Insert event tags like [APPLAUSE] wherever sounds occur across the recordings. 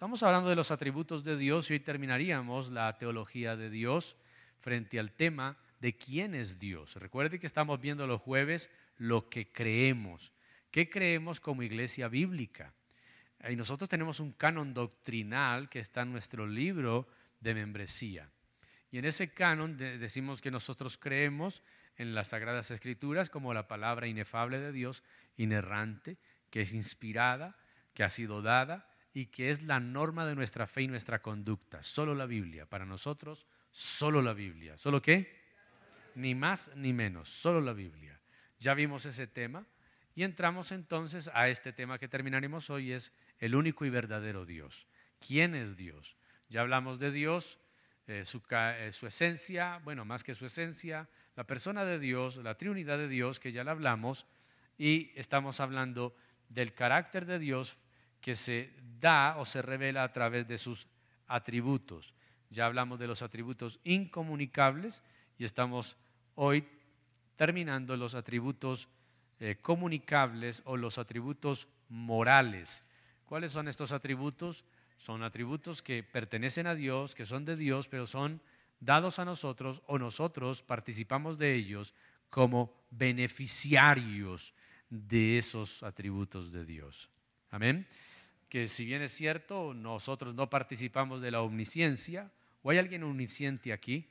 Estamos hablando de los atributos de Dios y hoy terminaríamos la teología de Dios frente al tema de quién es Dios. Recuerde que estamos viendo los jueves lo que creemos. ¿Qué creemos como iglesia bíblica? Y nosotros tenemos un canon doctrinal que está en nuestro libro de membresía. Y en ese canon decimos que nosotros creemos en las Sagradas Escrituras como la palabra inefable de Dios, inerrante, que es inspirada, que ha sido dada y que es la norma de nuestra fe y nuestra conducta. Solo la Biblia. Para nosotros, solo la Biblia. ¿Solo qué? Ni más ni menos. Solo la Biblia. Ya vimos ese tema y entramos entonces a este tema que terminaremos hoy, es el único y verdadero Dios. ¿Quién es Dios? Ya hablamos de Dios, eh, su, eh, su esencia, bueno, más que su esencia, la persona de Dios, la Trinidad de Dios, que ya la hablamos, y estamos hablando del carácter de Dios que se da o se revela a través de sus atributos. Ya hablamos de los atributos incomunicables y estamos hoy terminando los atributos eh, comunicables o los atributos morales. ¿Cuáles son estos atributos? Son atributos que pertenecen a Dios, que son de Dios, pero son dados a nosotros o nosotros participamos de ellos como beneficiarios de esos atributos de Dios. Amén que si bien es cierto, nosotros no participamos de la omnisciencia, ¿o hay alguien omnisciente aquí?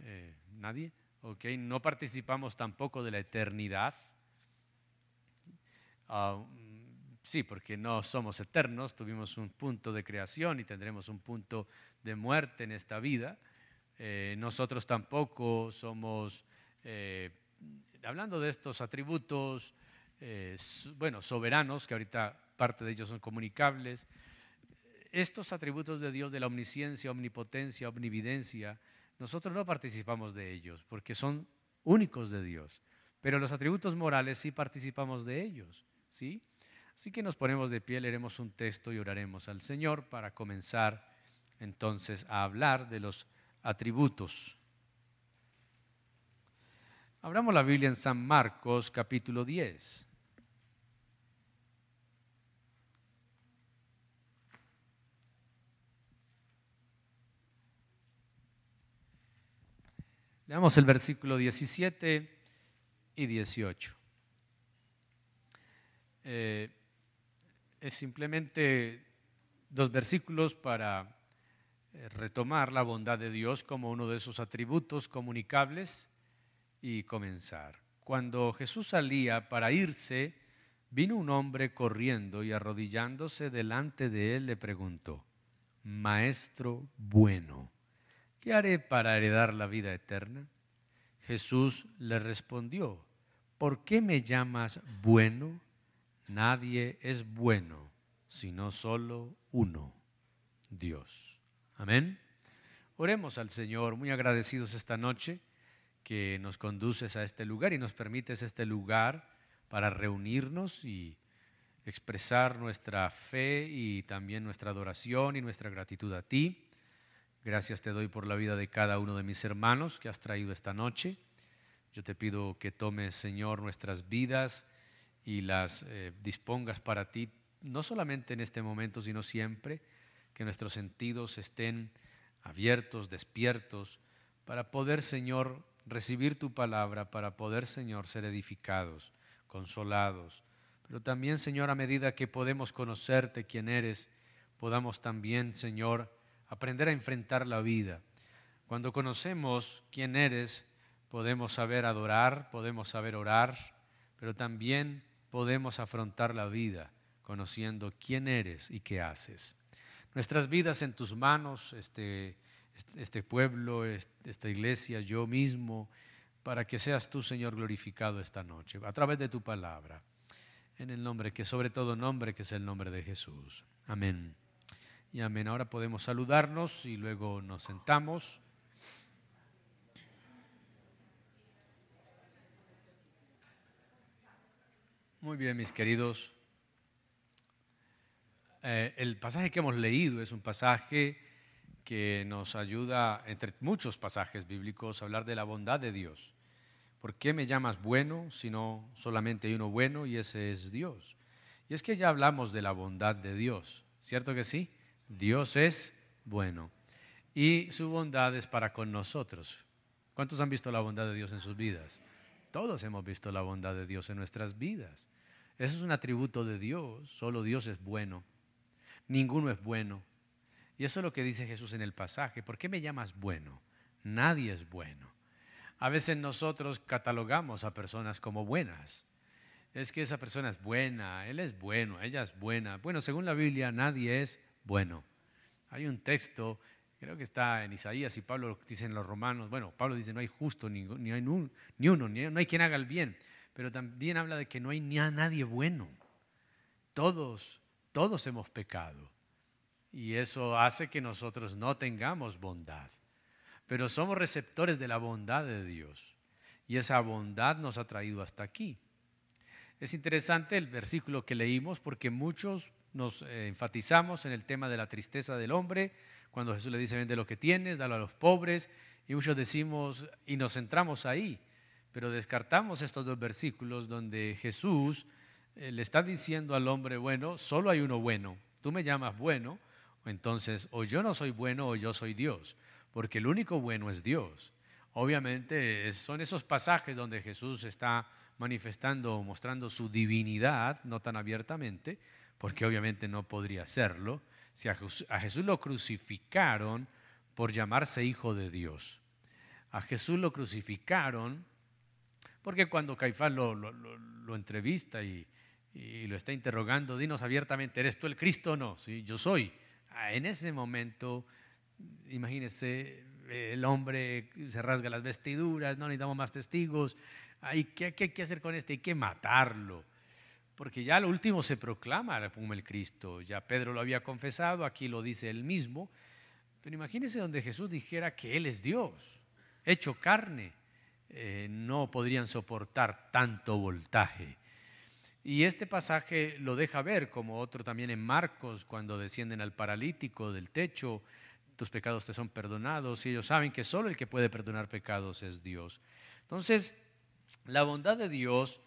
Eh, ¿Nadie? Ok, no participamos tampoco de la eternidad. Ah, sí, porque no somos eternos, tuvimos un punto de creación y tendremos un punto de muerte en esta vida. Eh, nosotros tampoco somos, eh, hablando de estos atributos, bueno, soberanos, que ahorita parte de ellos son comunicables. Estos atributos de Dios de la omnisciencia, omnipotencia, omnividencia, nosotros no participamos de ellos porque son únicos de Dios, pero los atributos morales sí participamos de ellos, ¿sí? Así que nos ponemos de pie, leeremos un texto y oraremos al Señor para comenzar entonces a hablar de los atributos. Abramos la Biblia en San Marcos capítulo 10. Leamos el versículo 17 y 18. Eh, es simplemente dos versículos para eh, retomar la bondad de Dios como uno de esos atributos comunicables y comenzar. Cuando Jesús salía para irse, vino un hombre corriendo y arrodillándose delante de él le preguntó, Maestro bueno ¿qué haré para heredar la vida eterna? Jesús le respondió, ¿por qué me llamas bueno? Nadie es bueno, sino solo uno, Dios. Amén. Oremos al Señor, muy agradecidos esta noche que nos conduces a este lugar y nos permites este lugar para reunirnos y expresar nuestra fe y también nuestra adoración y nuestra gratitud a ti. Gracias te doy por la vida de cada uno de mis hermanos que has traído esta noche. Yo te pido que tomes, Señor, nuestras vidas y las eh, dispongas para ti, no solamente en este momento, sino siempre, que nuestros sentidos estén abiertos, despiertos, para poder, Señor, recibir tu palabra, para poder, Señor, ser edificados, consolados. Pero también, Señor, a medida que podemos conocerte quién eres, podamos también, Señor, aprender a enfrentar la vida. Cuando conocemos quién eres, podemos saber adorar, podemos saber orar, pero también podemos afrontar la vida conociendo quién eres y qué haces. Nuestras vidas en tus manos, este, este pueblo, esta iglesia, yo mismo, para que seas tú, Señor, glorificado esta noche, a través de tu palabra, en el nombre que sobre todo nombre, que es el nombre de Jesús. Amén y amén. Ahora podemos saludarnos y luego nos sentamos. Muy bien, mis queridos. Eh, el pasaje que hemos leído es un pasaje que nos ayuda, entre muchos pasajes bíblicos, a hablar de la bondad de Dios. ¿Por qué me llamas bueno si no solamente hay uno bueno y ese es Dios? Y es que ya hablamos de la bondad de Dios, ¿cierto que sí? Dios es bueno y su bondad es para con nosotros. ¿Cuántos han visto la bondad de Dios en sus vidas? Todos hemos visto la bondad de Dios en nuestras vidas. Eso es un atributo de Dios. Solo Dios es bueno. Ninguno es bueno. Y eso es lo que dice Jesús en el pasaje. ¿Por qué me llamas bueno? Nadie es bueno. A veces nosotros catalogamos a personas como buenas. Es que esa persona es buena, él es bueno, ella es buena. Bueno, según la Biblia, nadie es bueno. Hay un texto, creo que está en Isaías y Pablo dice en los romanos, bueno, Pablo dice no hay justo ni, ni hay ni uno, ni, no hay quien haga el bien, pero también habla de que no hay ni a nadie bueno. Todos, todos hemos pecado. Y eso hace que nosotros no tengamos bondad. Pero somos receptores de la bondad de Dios. Y esa bondad nos ha traído hasta aquí. Es interesante el versículo que leímos porque muchos nos eh, enfatizamos en el tema de la tristeza del hombre, cuando Jesús le dice, vende lo que tienes, dalo a los pobres, y muchos decimos, y nos centramos ahí, pero descartamos estos dos versículos donde Jesús eh, le está diciendo al hombre, bueno, solo hay uno bueno, tú me llamas bueno, entonces o yo no soy bueno o yo soy Dios, porque el único bueno es Dios. Obviamente son esos pasajes donde Jesús está manifestando mostrando su divinidad, no tan abiertamente, porque obviamente no podría hacerlo, si a Jesús, lo crucificaron por llamarse hijo de Dios. A Jesús lo crucificaron porque cuando Caifás lo, entrevista y, lo está interrogando, dinos abiertamente, ¿eres tú el Cristo o no? Sí, yo soy. Ah, en ese momento, imagínense, el hombre se rasga las vestiduras, no necesitamos más testigos, ¿qué, ¿qué, hay que hacer con este? Hay que matarlo porque ya lo último se proclama como el Cristo. Ya Pedro lo había confesado, aquí lo dice él mismo. Pero imagínense donde Jesús dijera que Él es Dios, hecho carne. Eh, no podrían soportar tanto voltaje. Y este pasaje lo deja ver, como otro también en Marcos, cuando descienden al paralítico del techo, tus pecados te son perdonados, y ellos saben que solo el que puede perdonar pecados es Dios. Entonces, la bondad de Dios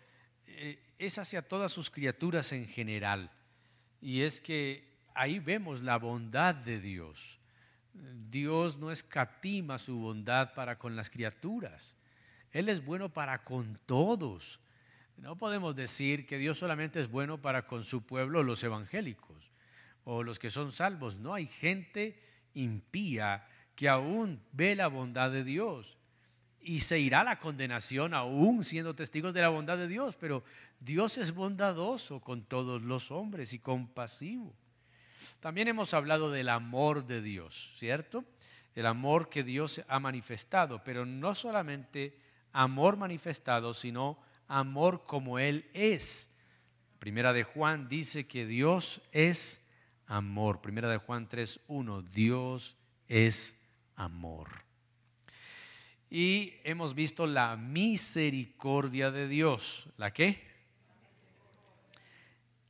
es hacia todas sus criaturas en general. Y es que ahí vemos la bondad de Dios. Dios no escatima su bondad para con las criaturas. Él es bueno para con todos. No podemos decir que Dios solamente es bueno para con su pueblo, los evangélicos, o los que son salvos. No, hay gente impía que aún ve la bondad de Dios y se irá la condenación aún siendo testigos de la bondad de Dios, pero Dios es bondadoso con todos los hombres y compasivo. También hemos hablado del amor de Dios, ¿cierto? El amor que Dios ha manifestado, pero no solamente amor manifestado, sino amor como Él es. Primera de Juan dice que Dios es amor. Primera de Juan 3.1, Dios es amor y hemos visto la misericordia de Dios. ¿La qué?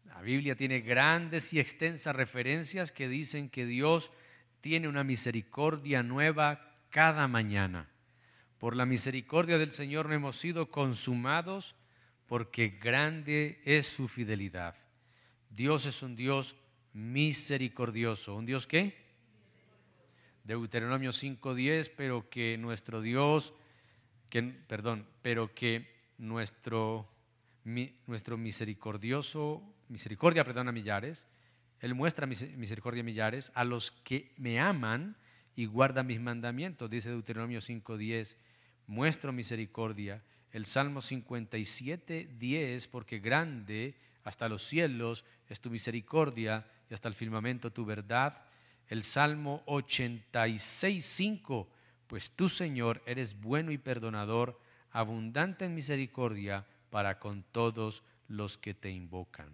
La Biblia tiene grandes y extensas referencias que dicen que Dios tiene una misericordia nueva cada mañana. Por la misericordia del Señor no hemos sido consumados porque grande es su fidelidad. Dios es un Dios misericordioso. ¿Un Dios qué? Deuteronomio 5:10, pero que nuestro Dios, que, perdón, pero que nuestro, nuestro misericordioso, misericordia perdona millares, Él muestra misericordia millares a los que me aman y guardan mis mandamientos, dice Deuteronomio 5:10, muestro misericordia. El Salmo 57:10, porque grande hasta los cielos es tu misericordia y hasta el firmamento tu verdad el Salmo 86.5, pues tú Señor eres bueno y perdonador, abundante en misericordia para con todos los que te invocan.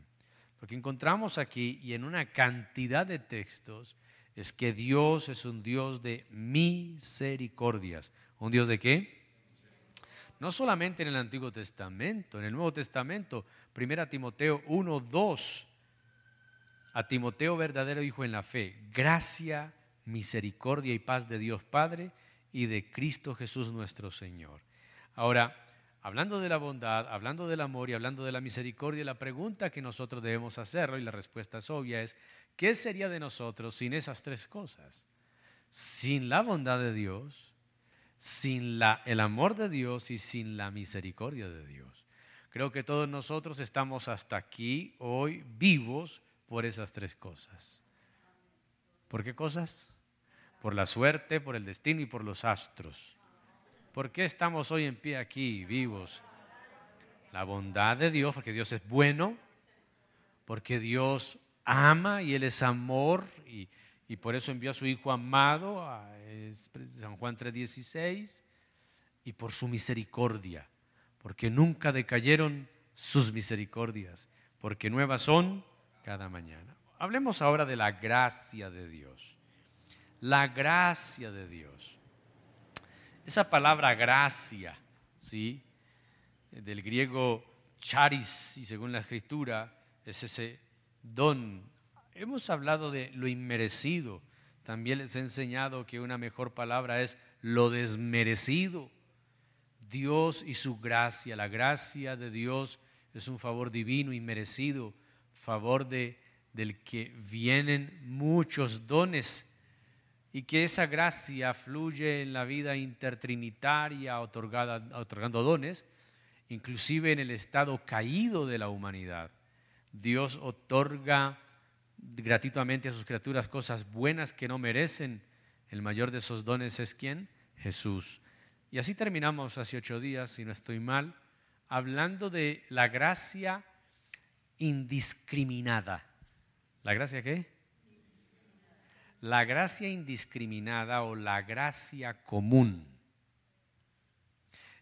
Lo que encontramos aquí y en una cantidad de textos es que Dios es un Dios de misericordias. ¿Un Dios de qué? No solamente en el Antiguo Testamento, en el Nuevo Testamento, 1 Timoteo 1, 2 a Timoteo verdadero hijo en la fe, gracia, misericordia y paz de Dios Padre y de Cristo Jesús nuestro Señor. Ahora, hablando de la bondad, hablando del amor y hablando de la misericordia, la pregunta que nosotros debemos hacerlo, y la respuesta es obvia, es ¿Qué sería de nosotros sin esas tres cosas? Sin la bondad de Dios, sin la, el amor de Dios y sin la misericordia de Dios. Creo que todos nosotros estamos hasta aquí hoy vivos por esas tres cosas. ¿Por qué cosas? Por la suerte, por el destino y por los astros. ¿Por qué estamos hoy en pie aquí, vivos? La bondad de Dios, porque Dios es bueno, porque Dios ama y Él es amor y, por eso envió a su Hijo amado, a San Juan 3:16, y por su misericordia, porque nunca decayeron sus misericordias, porque nuevas son cada mañana. Hablemos ahora de la gracia de Dios. La gracia de Dios. Esa palabra gracia, ¿sí? Del griego charis, y según la escritura, es ese don. Hemos hablado de lo inmerecido. También les he enseñado que una mejor palabra es lo desmerecido. Dios y su gracia. La gracia de Dios es un favor divino y merecido, favor de, del que vienen muchos dones y que esa gracia fluye en la vida intertrinitaria otorgada, otorgando dones, inclusive en el estado caído de la humanidad. Dios otorga gratuitamente a sus criaturas cosas buenas que no merecen. El mayor de esos dones es quién? Jesús. Y así terminamos hace ocho días, si no estoy mal, hablando de la gracia indiscriminada. ¿La gracia qué? La gracia indiscriminada o la gracia común.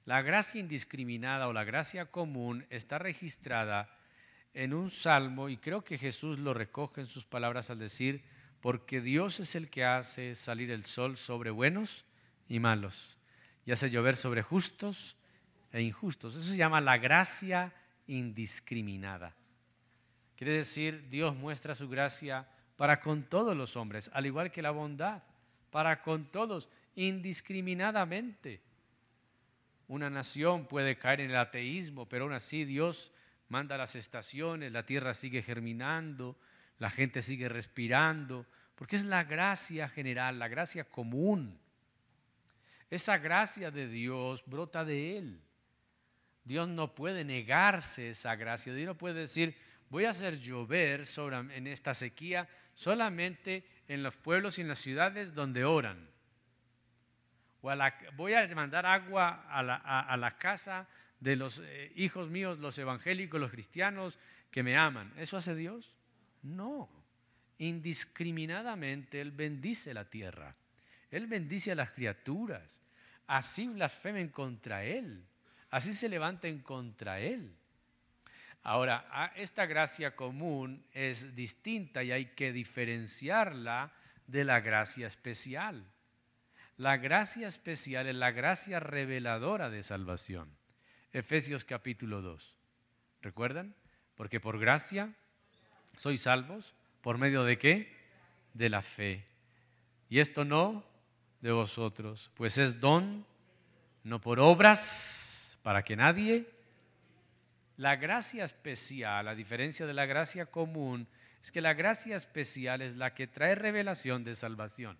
La gracia indiscriminada o la gracia común está registrada en un salmo y creo que Jesús lo recoge en sus palabras al decir, porque Dios es el que hace salir el sol sobre buenos y malos y hace llover sobre justos e injustos. Eso se llama la gracia indiscriminada. Quiere decir, Dios muestra su gracia para con todos los hombres, al igual que la bondad, para con todos, indiscriminadamente. Una nación puede caer en el ateísmo, pero aún así Dios manda las estaciones, la tierra sigue germinando, la gente sigue respirando, porque es la gracia general, la gracia común. Esa gracia de Dios brota de Él. Dios no puede negarse esa gracia. Dios no puede decir, voy a hacer llover sobre, en esta sequía solamente en los pueblos y en las ciudades donde oran. O voy a mandar agua a la, a la casa de los eh, hijos míos, los evangélicos, los cristianos que me aman. ¿Eso hace Dios? No. Indiscriminadamente Él bendice la tierra. Él bendice a las criaturas. Así blasfemen contra Él. Así se levanten contra Él. Ahora, esta gracia común es distinta y hay que diferenciarla de la gracia especial. La gracia especial es la gracia reveladora de salvación. Efesios capítulo 2. ¿Recuerdan? Porque por gracia sois salvos. ¿Por medio de qué? De la fe. Y esto no de vosotros, pues es don, no por obras, para que nadie. La gracia especial, a diferencia de la gracia común, es que la gracia especial es la que trae revelación de salvación.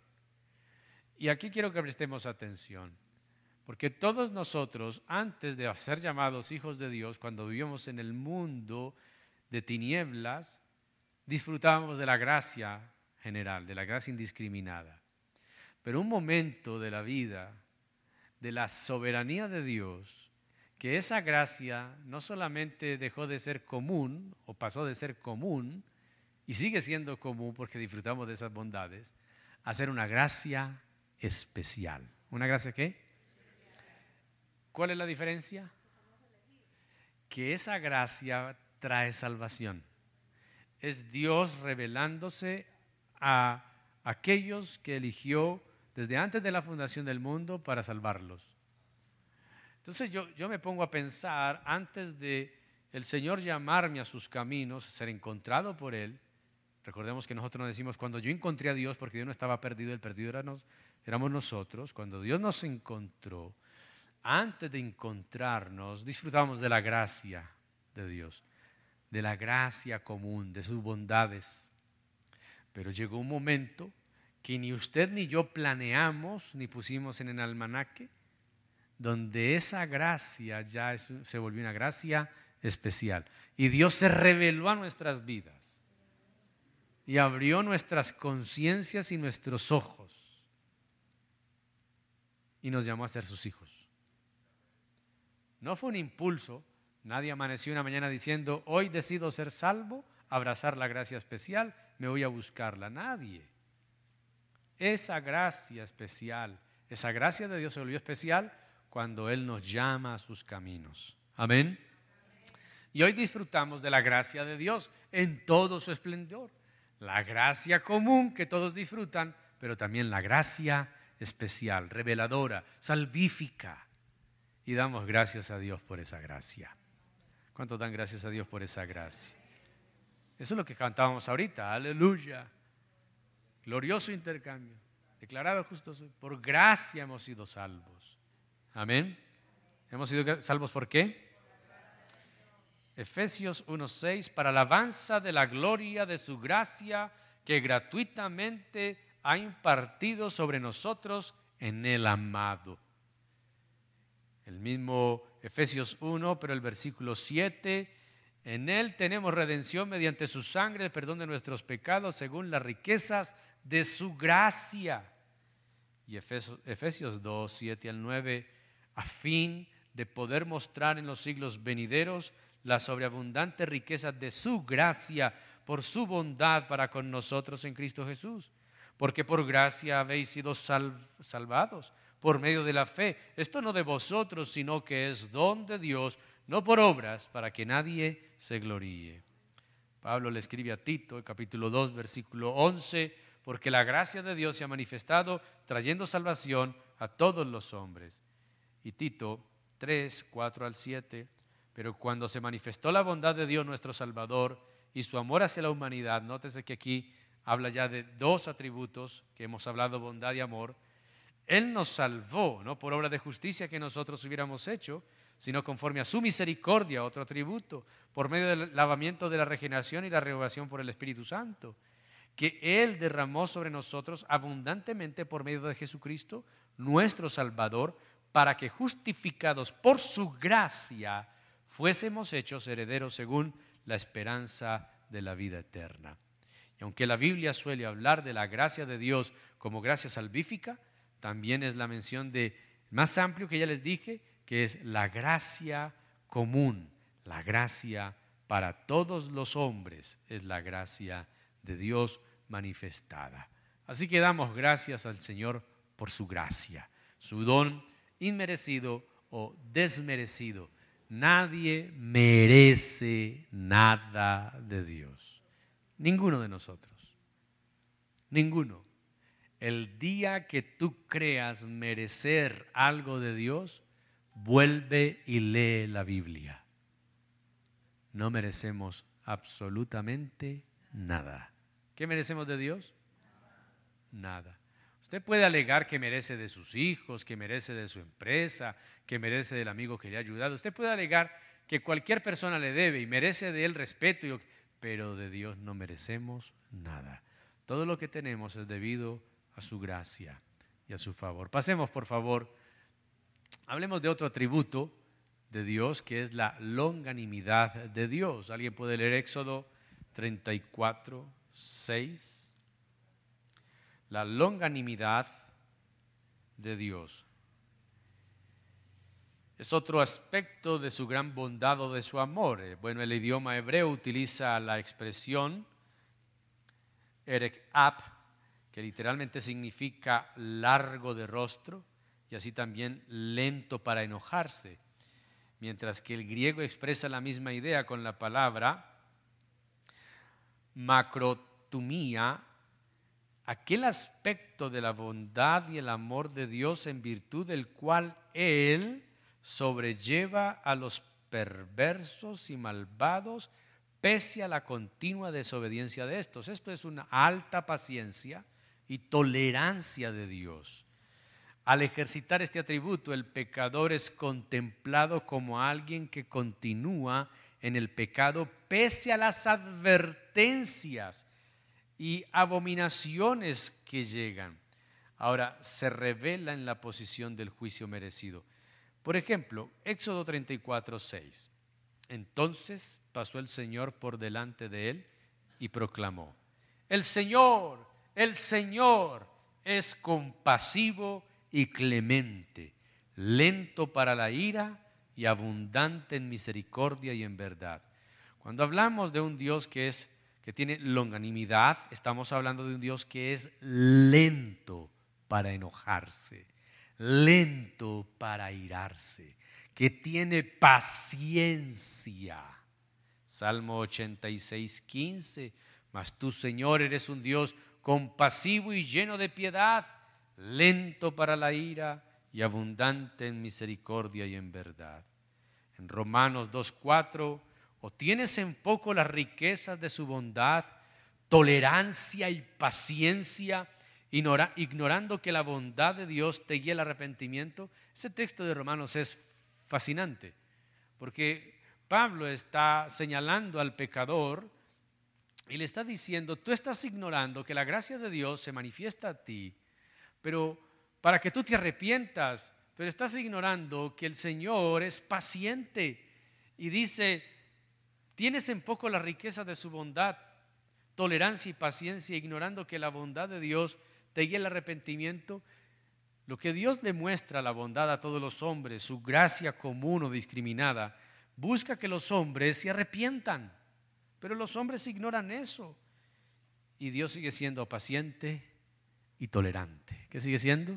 Y aquí quiero que prestemos atención. Porque todos nosotros, antes de ser llamados hijos de Dios, cuando vivíamos en el mundo de tinieblas, disfrutábamos de la gracia general, de la gracia indiscriminada. Pero un momento de la vida, de la soberanía de Dios, que esa gracia no solamente dejó de ser común o pasó de ser común, y sigue siendo común porque disfrutamos de esas bondades, a ser una gracia especial. ¿Una gracia qué? ¿Cuál es la diferencia? Que esa gracia trae salvación. Es Dios revelándose a aquellos que eligió desde antes de la fundación del mundo para salvarlos. Entonces yo, yo me pongo a pensar, antes de el Señor llamarme a sus caminos, ser encontrado por Él, recordemos que nosotros nos decimos, cuando yo encontré a Dios, porque Dios no estaba perdido, el perdido éramos nosotros, cuando Dios nos encontró, antes de encontrarnos, disfrutamos de la gracia de Dios, de la gracia común, de sus bondades. Pero llegó un momento que ni usted ni yo planeamos ni pusimos en el almanaque, donde esa gracia ya se volvió una gracia especial. Y Dios se reveló a nuestras vidas y abrió nuestras conciencias y nuestros ojos y nos llamó a ser sus hijos. No fue un impulso, nadie amaneció una mañana diciendo, hoy decido ser salvo, abrazar la gracia especial, me voy a buscarla. Nadie. Esa gracia especial, esa gracia de Dios se volvió especial cuando Él nos llama a sus caminos. Amén. Y hoy disfrutamos de la gracia de Dios en todo su esplendor. La gracia común que todos disfrutan, pero también la gracia especial, reveladora, salvífica. Y damos gracias a Dios por esa gracia. ¿Cuántos dan gracias a Dios por esa gracia? Eso es lo que cantábamos ahorita. Aleluya. Glorioso intercambio. Declarado justo Por gracia hemos sido salvos. Amén. Hemos sido salvos por qué? Efesios 1.6, para alabanza de la gloria de su gracia que gratuitamente ha impartido sobre nosotros en el amado. El mismo Efesios 1, pero el versículo 7, en él tenemos redención mediante su sangre, el perdón de nuestros pecados según las riquezas de su gracia. Y Efesios, Efesios 2, 7 al 9, a fin de poder mostrar en los siglos venideros la sobreabundante riqueza de su gracia por su bondad para con nosotros en Cristo Jesús. Porque por gracia habéis sido salvados por medio de la fe. Esto no de vosotros, sino que es don de Dios, no por obras, para que nadie se gloríe. Pablo le escribe a Tito, capítulo 2, versículo 11, porque la gracia de Dios se ha manifestado trayendo salvación a todos los hombres. Y Tito 3, 4 al 7 pero cuando se manifestó la bondad de Dios nuestro Salvador y su amor hacia la humanidad, nótese que aquí habla ya de dos atributos que hemos hablado, bondad y amor. Él nos salvó, no por obra de justicia que nosotros hubiéramos hecho, sino conforme a su misericordia, otro atributo, por medio del lavamiento de la regeneración y la renovación por el Espíritu Santo, que Él derramó sobre nosotros abundantemente por medio de Jesucristo, nuestro Salvador, para que justificados por su gracia, fuésemos hechos herederos según la esperanza de la vida eterna. Y aunque la Biblia suele hablar de la gracia de Dios como gracia salvífica, también es la mención de más amplio que ya les dije, que es la gracia común, la gracia para todos los hombres, es la gracia de Dios manifestada. Así que damos gracias al Señor por su gracia, su don inmerecido o desmerecido Nadie merece nada de Dios. Ninguno de nosotros. Ninguno. El día que tú creas merecer algo de Dios, vuelve y lee la Biblia. No merecemos absolutamente nada. ¿Qué merecemos de Dios? Nada. Usted puede alegar que merece de sus hijos, que merece de su empresa, que merece del amigo que le ha ayudado. Usted puede alegar que cualquier persona le debe y merece de él respeto, pero de Dios no merecemos nada. Todo lo que tenemos es debido a su gracia y a su favor. Pasemos, por favor, hablemos de otro atributo de Dios que es la longanimidad de Dios. ¿Alguien puede leer Éxodo 34, 6? La longanimidad de Dios. Es otro aspecto de su gran bondad o de su amor. Eh, bueno, el idioma hebreo utiliza la expresión erek ap, que literalmente significa largo de rostro y así también lento para enojarse, mientras que el griego expresa la misma idea con la palabra macrotumía, aquel aspecto de la bondad y el amor de Dios en virtud del cual Él sobrelleva a los perversos y malvados pese a la continua desobediencia de estos. Esto es una alta paciencia y tolerancia de Dios. Al ejercitar este atributo, el pecador es contemplado como alguien que continúa en el pecado pese a las advertencias y abominaciones que llegan. Ahora se revela en la posición del juicio merecido. Por ejemplo, Éxodo 34, 6. Entonces pasó el Señor por delante de él y proclamó, el Señor, el Señor es compasivo y clemente, lento para la ira y abundante en misericordia y en verdad. Cuando hablamos de un Dios que es que tiene longanimidad, estamos hablando de un Dios que es lento para enojarse, lento para irarse, que tiene paciencia. Salmo 86, 15. Mas tú, Señor, eres un Dios compasivo y lleno de piedad, lento para la ira y abundante en misericordia y en verdad. En Romanos 2.4, o tienes en poco las riquezas de su bondad, tolerancia y paciencia, ignorando que la bondad de Dios te guía al arrepentimiento. Ese texto de Romanos es fascinante, porque Pablo está señalando al pecador y le está diciendo, tú estás ignorando que la gracia de Dios se manifiesta a ti, pero para que tú te arrepientas, pero estás ignorando que el Señor es paciente y dice, tienes en poco la riqueza de su bondad, tolerancia y paciencia, ignorando que la bondad de Dios te guía el arrepentimiento. Lo que Dios demuestra la bondad a todos los hombres, su gracia común o discriminada, busca que los hombres se arrepientan. Pero los hombres ignoran eso. Y Dios sigue siendo paciente y tolerante. ¿Qué sigue siendo?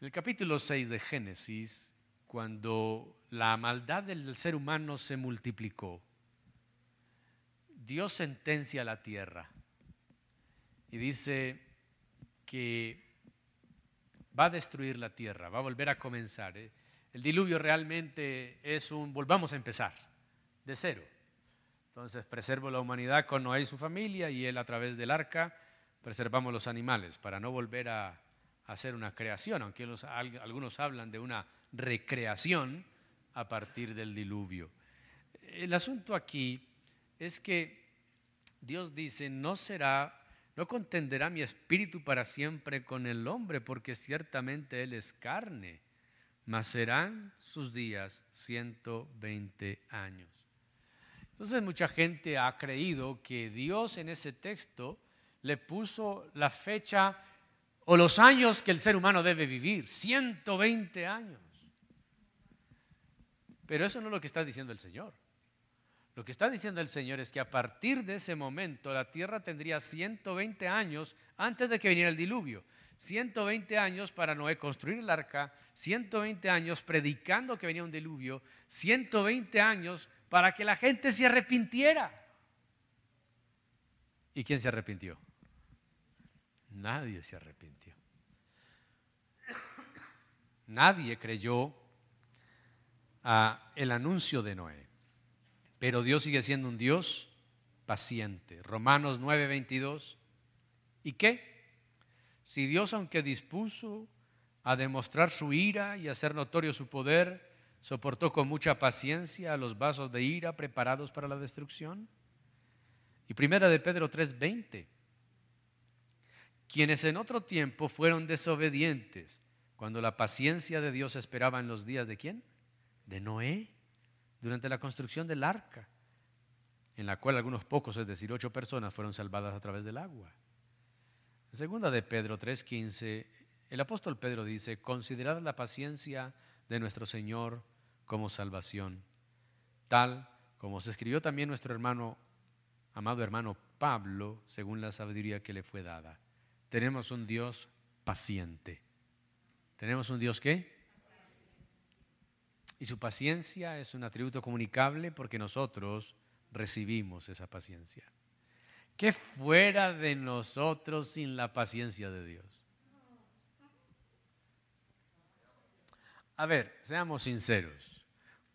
En el capítulo 6 de Génesis, cuando la maldad del ser humano se multiplicó, Dios sentencia a la tierra y dice que va a destruir la tierra, va a volver a comenzar. ¿eh? El diluvio realmente es un, volvamos a empezar de cero. Entonces preservo la humanidad con Noé y su familia y él a través del arca preservamos los animales para no volver a, hacer una creación, aunque algunos hablan de una recreación a partir del diluvio. El asunto aquí es que Dios dice, no será, no contenderá mi espíritu para siempre con el hombre, porque ciertamente él es carne, mas serán sus días 120 años. Entonces mucha gente ha creído que Dios en ese texto le puso la fecha o los años que el ser humano debe vivir, 120 años. Pero eso no es lo que está diciendo el Señor. Lo que está diciendo el Señor es que a partir de ese momento la tierra tendría 120 años antes de que viniera el diluvio. 120 años para Noé construir el arca, 120 años predicando que venía un diluvio, 120 años para que la gente se arrepintiera. ¿Y quién se arrepintió? Nadie se arrepintió. Nadie creyó a el anuncio de Noé. Pero Dios sigue siendo un Dios paciente. Romanos 9:22. ¿Y qué? Si Dios, aunque dispuso a demostrar su ira y hacer notorio su poder, soportó con mucha paciencia los vasos de ira preparados para la destrucción. Y primera de Pedro 3:20, quienes en otro tiempo fueron desobedientes, cuando la paciencia de Dios esperaba en los días de quién? De Noé, durante la construcción del arca, en la cual algunos pocos, es decir, ocho personas, fueron salvadas a través del agua. En segunda de Pedro 3:15, el apóstol Pedro dice, considerad la paciencia de nuestro Señor como salvación, tal como se escribió también nuestro hermano, amado hermano Pablo, según la sabiduría que le fue dada. Tenemos un Dios paciente. ¿Tenemos un Dios qué? Y su paciencia es un atributo comunicable porque nosotros recibimos esa paciencia. ¿Qué fuera de nosotros sin la paciencia de Dios? A ver, seamos sinceros.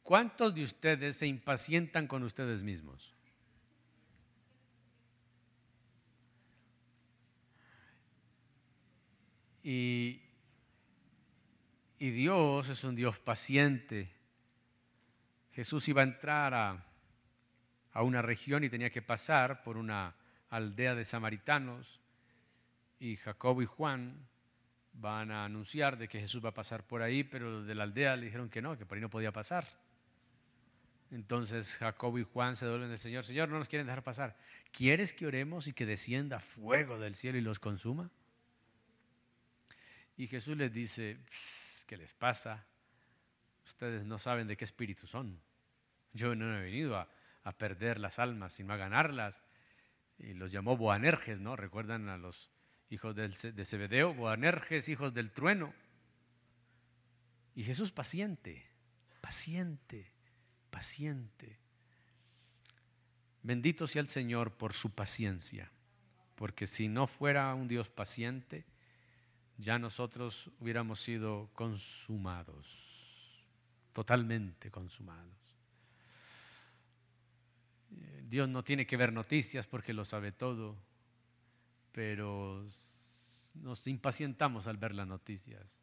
¿Cuántos de ustedes se impacientan con ustedes mismos? Y, y, Dios es un Dios paciente. Jesús iba a entrar a, a una región y tenía que pasar por una aldea de samaritanos y Jacobo y Juan van a anunciar de que Jesús va a pasar por ahí, pero de la aldea le dijeron que no, que por ahí no podía pasar. Entonces Jacobo y Juan se duelen del Señor, Señor, no nos quieren dejar pasar. ¿Quieres que oremos y que descienda fuego del cielo y los consuma? Y Jesús les dice, ¿qué les pasa? Ustedes no saben de qué espíritu son. Yo no he venido a, perder las almas, sino a ganarlas. Y los llamó Boanerges, ¿no? Recuerdan a los hijos de Zebedeo, Boanerges, hijos del trueno. Y Jesús paciente, paciente, paciente. Bendito sea el Señor por su paciencia, porque si no fuera un Dios paciente, ya nosotros hubiéramos sido consumados, totalmente consumados. Dios no tiene que ver noticias porque lo sabe todo, pero nos impacientamos al ver las noticias.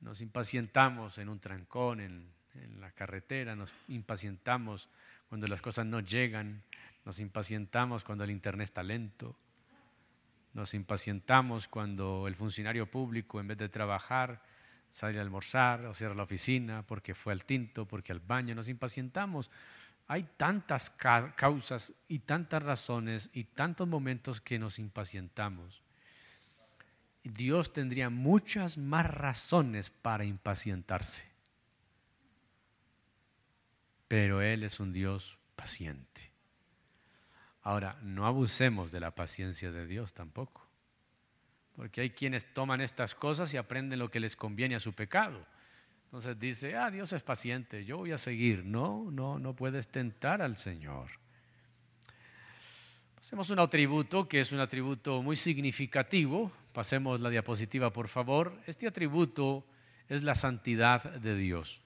Nos impacientamos en un trancón, en, en la carretera, nos impacientamos cuando las cosas no llegan, nos impacientamos cuando el internet está lento, nos impacientamos cuando el funcionario público en vez de trabajar sale a almorzar o cierra la oficina porque fue al tinto, porque al baño, nos impacientamos hay tantas causas y tantas razones y tantos momentos que nos impacientamos. Dios tendría muchas más razones para impacientarse. Pero Él es un Dios paciente. Ahora, no abusemos de la paciencia de Dios tampoco. Porque hay quienes toman estas cosas y aprenden lo que les conviene a su pecado. Entonces dice, ah, Dios es paciente, yo voy a seguir. No, no, no puedes tentar al Señor. Hacemos un atributo que es un atributo muy significativo. Pasemos la diapositiva, por favor. Este atributo es la santidad de Dios.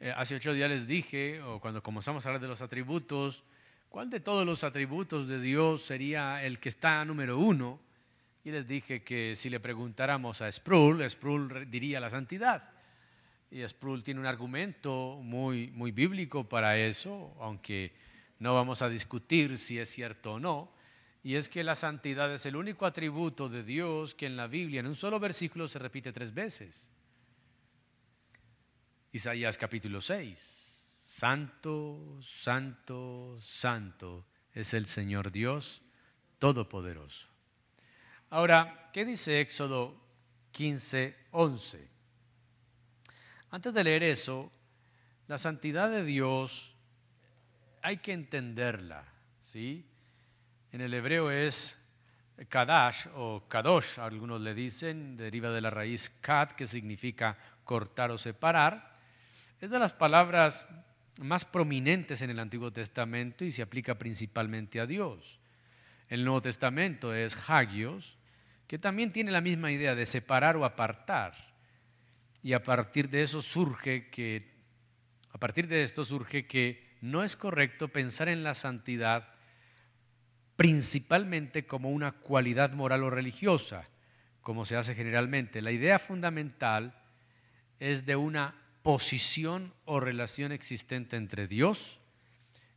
Eh, hace ocho días les dije, o cuando comenzamos a hablar de los atributos, ¿cuál de todos los atributos de Dios sería el que está número uno? Y les dije que si le preguntáramos a Sproul, Sproul diría la santidad. Y Sproul tiene un argumento muy, muy bíblico para eso, aunque no vamos a discutir si es cierto o no. Y es que la santidad es el único atributo de Dios que en la Biblia, en un solo versículo, se repite tres veces. Isaías capítulo 6. Santo, santo, santo es el Señor Dios Todopoderoso. Ahora, ¿qué dice Éxodo 15, 11? Antes de leer eso, la santidad de Dios hay que entenderla, ¿sí? En el hebreo es Kadash o Kadosh, algunos le dicen, deriva de la raíz kad, que significa cortar o separar. Es de las palabras más prominentes en el Antiguo Testamento y se aplica principalmente a Dios. El Nuevo Testamento es Hagios, que también tiene la misma idea de separar o apartar. Y a partir de eso surge que, a partir de esto surge que no es correcto pensar en la santidad principalmente como una cualidad moral o religiosa, como se hace generalmente. La idea fundamental es de una posición o relación existente entre Dios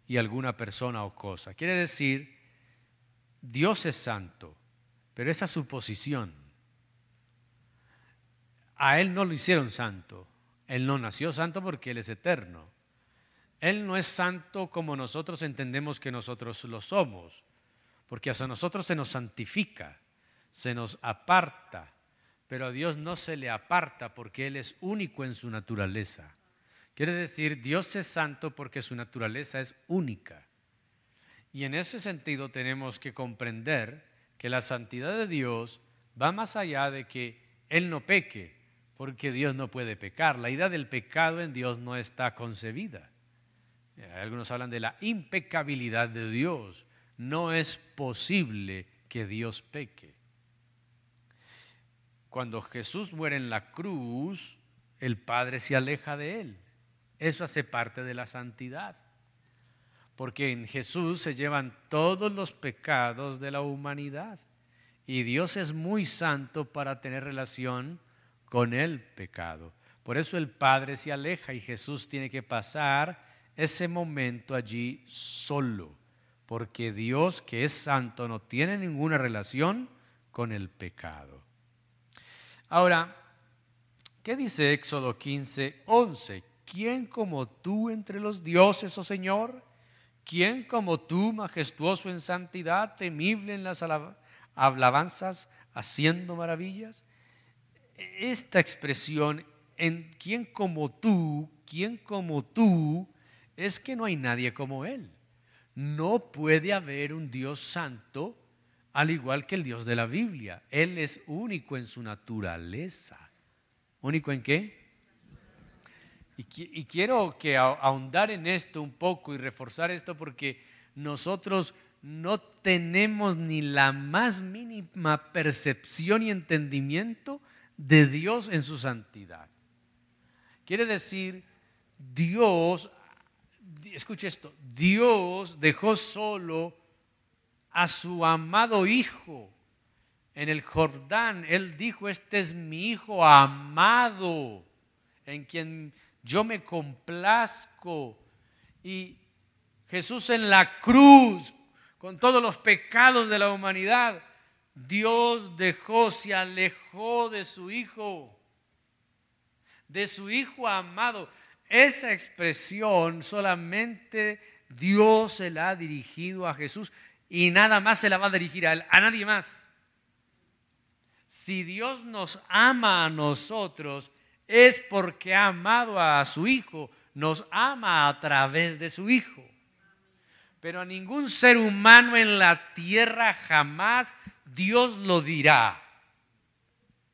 y alguna persona o cosa. Quiere decir, Dios es santo, pero esa suposición. A Él no lo hicieron santo. Él no nació santo porque Él es eterno. Él no es santo como nosotros entendemos que nosotros lo somos, porque hasta nosotros se nos santifica, se nos aparta, pero a Dios no se le aparta porque Él es único en su naturaleza. Quiere decir, Dios es santo porque su naturaleza es única. Y en ese sentido tenemos que comprender que la santidad de Dios va más allá de que Él no peque, porque Dios no puede pecar. La idea del pecado en Dios no está concebida. Algunos hablan de la impecabilidad de Dios. No es posible que Dios peque. Cuando Jesús muere en la cruz, el Padre se aleja de él. Eso hace parte de la santidad porque en Jesús se llevan todos los pecados de la humanidad. Y Dios es muy santo para tener relación con el pecado. Por eso el Padre se aleja y Jesús tiene que pasar ese momento allí solo, porque Dios que es santo no tiene ninguna relación con el pecado. Ahora, ¿qué dice Éxodo 15, 11? ¿Quién como tú entre los dioses, oh Señor? ¿Quién como tú, majestuoso en santidad, temible en las alabanzas, haciendo maravillas? Esta expresión, en quién como tú, quién como tú, es que no hay nadie como Él. No puede haber un Dios santo al igual que el Dios de la Biblia. Él es único en su naturaleza. ¿Único en qué? Y, quiero que ahondar en esto un poco y reforzar esto porque nosotros no tenemos ni la más mínima percepción y entendimiento de Dios en su santidad. Quiere decir, Dios, escuche esto, Dios dejó solo a su amado Hijo en el Jordán. Él dijo, este es mi Hijo amado, en quien yo me complazco. Y Jesús en la cruz, con todos los pecados de la humanidad, Dios dejó, se alejó de su Hijo, de su Hijo amado. Esa expresión solamente Dios se la ha dirigido a Jesús y nada más se la va a dirigir a él, a nadie más. Si Dios nos ama a nosotros, es porque ha amado a su Hijo, nos ama a través de su Hijo. Pero a ningún ser humano en la tierra jamás Dios lo dirá,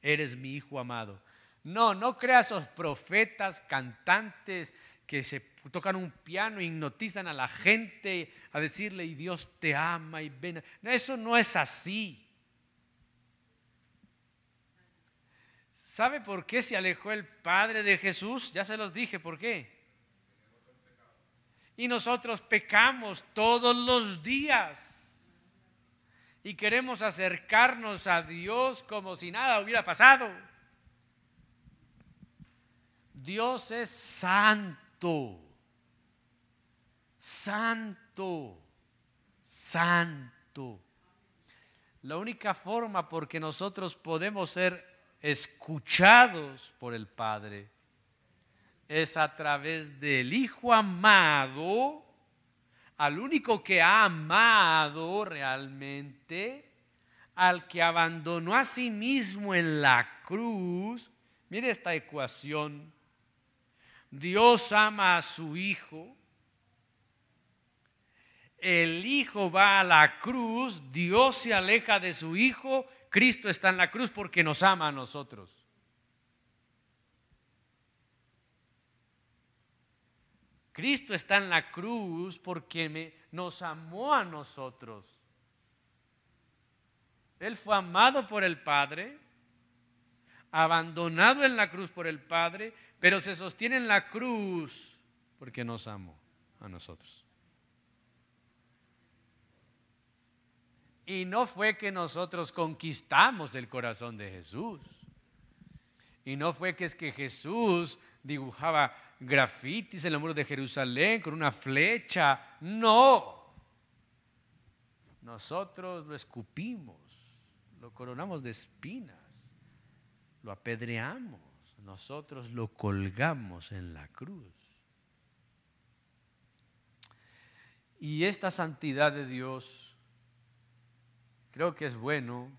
eres mi Hijo amado. No, no creas esos profetas, cantantes que se tocan un piano hipnotizan a la gente a decirle, y Dios te ama y ven. eso no es así. ¿Sabe por qué se alejó el Padre de Jesús? Ya se los dije, ¿por qué? Y nosotros pecamos todos los días. Y queremos acercarnos a Dios como si nada hubiera pasado. Dios es santo. Santo. Santo. La única forma por que nosotros podemos ser escuchados por el Padre es a través del Hijo amado, al único que ha amado realmente, al que abandonó a sí mismo en la cruz. Mire esta ecuación. Dios ama a su Hijo. El Hijo va a la cruz, Dios se aleja de su Hijo Cristo está en la cruz porque nos ama a nosotros. Cristo está en la cruz porque nos amó a nosotros. Él fue amado por el Padre, abandonado en la cruz por el Padre, pero se sostiene en la cruz porque nos amó a nosotros. Y no fue que nosotros conquistamos el corazón de Jesús. Y no fue que es que Jesús dibujaba grafitis en el muro de Jerusalén con una flecha. No. Nosotros lo escupimos, lo coronamos de espinas, lo apedreamos, nosotros lo colgamos en la cruz. Y esta santidad de Dios creo que es bueno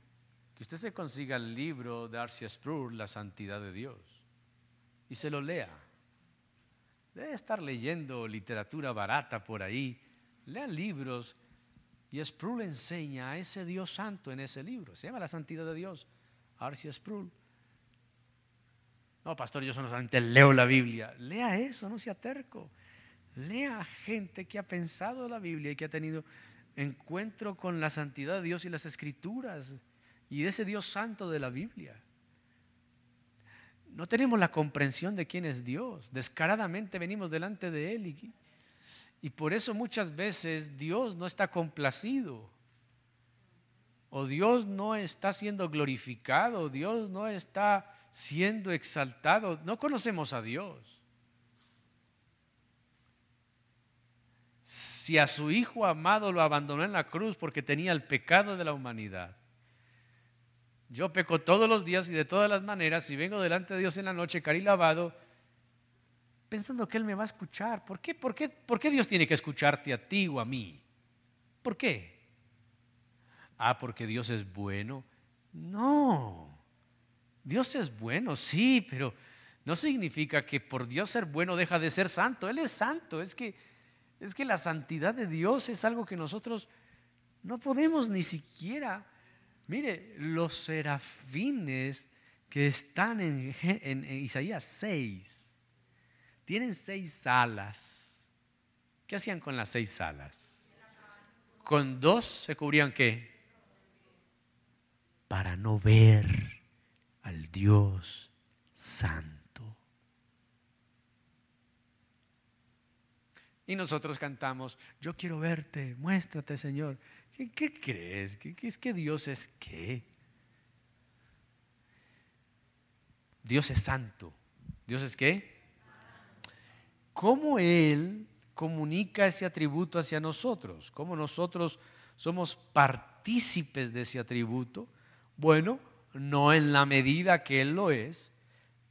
que usted se consiga el libro de Arcia Sproul, La Santidad de Dios, y se lo lea. Debe estar leyendo literatura barata por ahí. Lea libros y Sproul enseña a ese Dios santo en ese libro. Se llama La Santidad de Dios, Arcia Sproul. No, pastor, yo solamente leo la Biblia. Lea eso, no sea terco. Lea gente que ha pensado la Biblia y que ha tenido encuentro con la santidad de Dios y las escrituras y de ese Dios santo de la Biblia. No tenemos la comprensión de quién es Dios. Descaradamente venimos delante de Él y, y por eso muchas veces Dios no está complacido. O Dios no está siendo glorificado, Dios no está siendo exaltado. No conocemos a Dios. Si a su Hijo amado lo abandonó en la cruz porque tenía el pecado de la humanidad, yo peco todos los días y de todas las maneras y vengo delante de Dios en la noche, cari lavado, pensando que Él me va a escuchar. ¿Por qué? ¿Por qué? ¿Por qué Dios tiene que escucharte a ti o a mí? ¿Por qué? Ah, porque Dios es bueno. No, Dios es bueno, sí, pero no significa que por Dios ser bueno deja de ser santo. Él es santo. Es que, es que la santidad de Dios es algo que nosotros no podemos ni siquiera. Mire, los serafines que están en, Isaías 6 tienen seis alas. ¿Qué hacían con las seis alas? Con dos se cubrían qué? Para no ver al Dios santo. Y nosotros cantamos, yo quiero verte, muéstrate Señor. ¿Qué, crees? ¿Qué, es que Dios es qué? Dios es santo. ¿Dios es qué? ¿Cómo Él comunica ese atributo hacia nosotros? ¿Cómo nosotros somos partícipes de ese atributo? Bueno, no en la medida que Él lo es.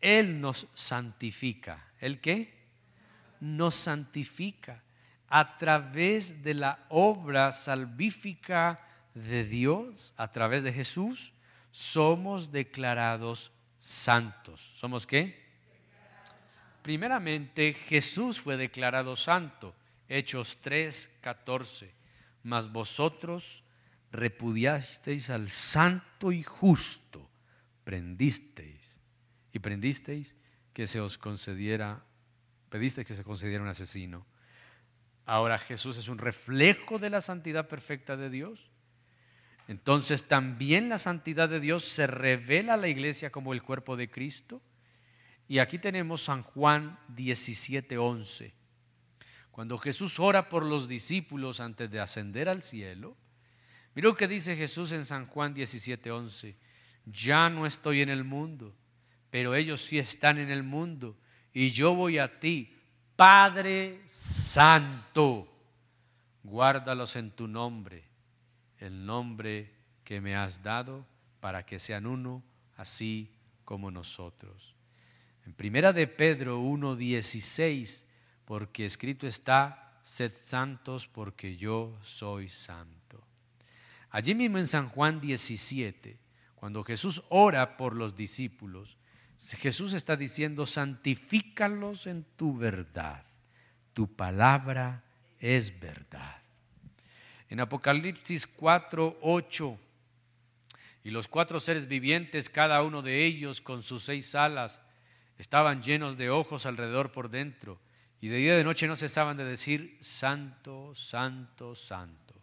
Él nos santifica. ¿El qué? Nos santifica a través de la obra salvífica de Dios, a través de Jesús, somos declarados santos. ¿Somos qué? Primeramente, Jesús fue declarado santo. Hechos 3, 14. Mas vosotros repudiasteis al santo y justo, prendisteis y prendisteis que se os concediera pediste que se concediera un asesino. Ahora Jesús es un reflejo de la santidad perfecta de Dios. Entonces también la santidad de Dios se revela a la iglesia como el cuerpo de Cristo. Y aquí tenemos San Juan 17:11. Cuando Jesús ora por los discípulos antes de ascender al cielo, mira lo que dice Jesús en San Juan 17:11. Ya no estoy en el mundo, pero ellos sí están en el mundo y yo voy a ti, Padre Santo, guárdalos en tu nombre, el nombre que me has dado para que sean uno, así como nosotros. En primera de Pedro 1:16, porque escrito está, sed santos porque yo soy santo. Allí mismo en San Juan 17, cuando Jesús ora por los discípulos, Jesús está diciendo, santifícalos en tu verdad. Tu palabra es verdad. En Apocalipsis 4, 8, y los cuatro seres vivientes, cada uno de ellos con sus seis alas, estaban llenos de ojos alrededor por dentro, y de día y de noche no cesaban de decir, Santo, Santo, Santo.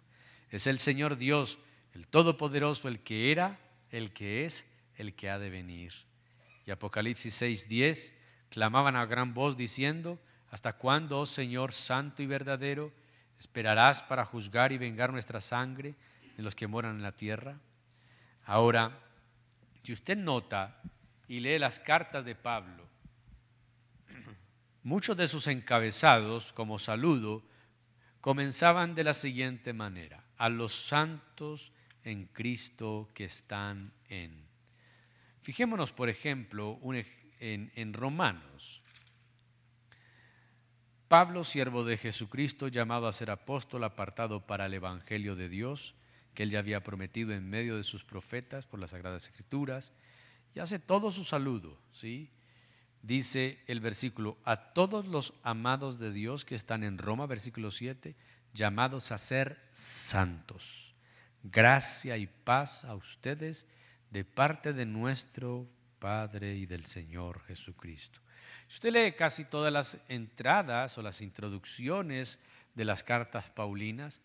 Es el Señor Dios, el Todopoderoso, el que era, el que es, el que ha de venir y Apocalipsis 6:10 clamaban a gran voz diciendo, ¿hasta cuándo, oh Señor santo y verdadero, esperarás para juzgar y vengar nuestra sangre de los que moran en la tierra? Ahora, si usted nota y lee las cartas de Pablo, muchos de sus encabezados como saludo comenzaban de la siguiente manera, a los santos en Cristo que están en Fijémonos, por ejemplo, en, Romanos. Pablo, siervo de Jesucristo, llamado a ser apóstol, apartado para el Evangelio de Dios, que él ya había prometido en medio de sus profetas por las Sagradas Escrituras, y hace todo su saludo, ¿sí? Dice el versículo, a todos los amados de Dios que están en Roma, versículo 7, llamados a ser santos. Gracia y paz a ustedes de parte de nuestro Padre y del Señor Jesucristo. Si usted lee casi todas las entradas o las introducciones de las cartas paulinas,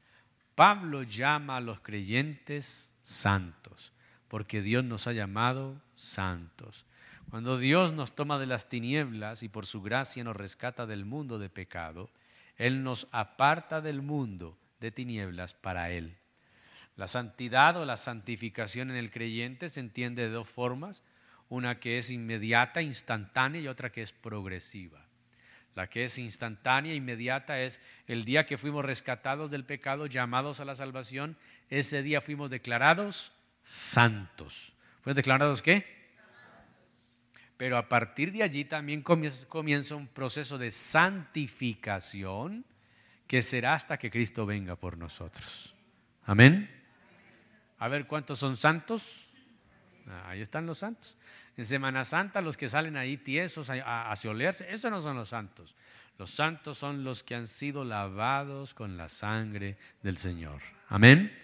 Pablo llama a los creyentes santos, porque Dios nos ha llamado santos. Cuando Dios nos toma de las tinieblas y por su gracia nos rescata del mundo de pecado, Él nos aparta del mundo de tinieblas para Él. La santidad o la santificación en el creyente se entiende de dos formas, una que es inmediata, instantánea y otra que es progresiva. La que es instantánea, inmediata, es el día que fuimos rescatados del pecado, llamados a la salvación. Ese día fuimos declarados santos. ¿Fuimos declarados qué? Pero a partir de allí también comienza un proceso de santificación que será hasta que Cristo venga por nosotros. Amén. A ver cuántos son santos. Ah, ahí están los santos. En Semana Santa los que salen ahí tiesos a, a, solearse, esos no son los santos. Los santos son los que han sido lavados con la sangre del Señor. Amén.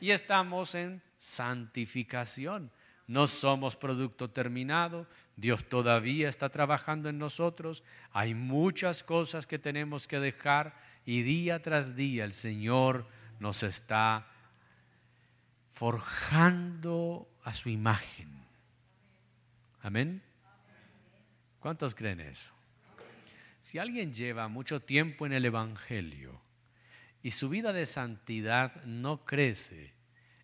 Y estamos en santificación. No somos producto terminado. Dios todavía está trabajando en nosotros. Hay muchas cosas que tenemos que dejar y día tras día el Señor nos está forjando a su imagen. Amén. ¿Cuántos creen eso? Si alguien lleva mucho tiempo en el Evangelio y su vida de santidad no crece,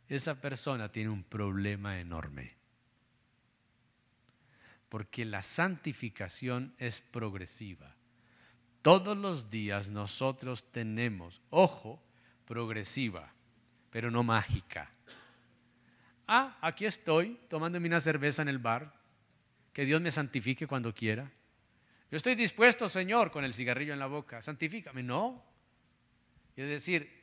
esa persona tiene un problema enorme. Porque la santificación es progresiva. Todos los días nosotros tenemos, ojo, progresiva, pero no mágica. Ah, aquí estoy tomándome una cerveza en el bar, que Dios me santifique cuando quiera. Yo estoy dispuesto, Señor, con el cigarrillo en la boca, santifícame. No. Es decir,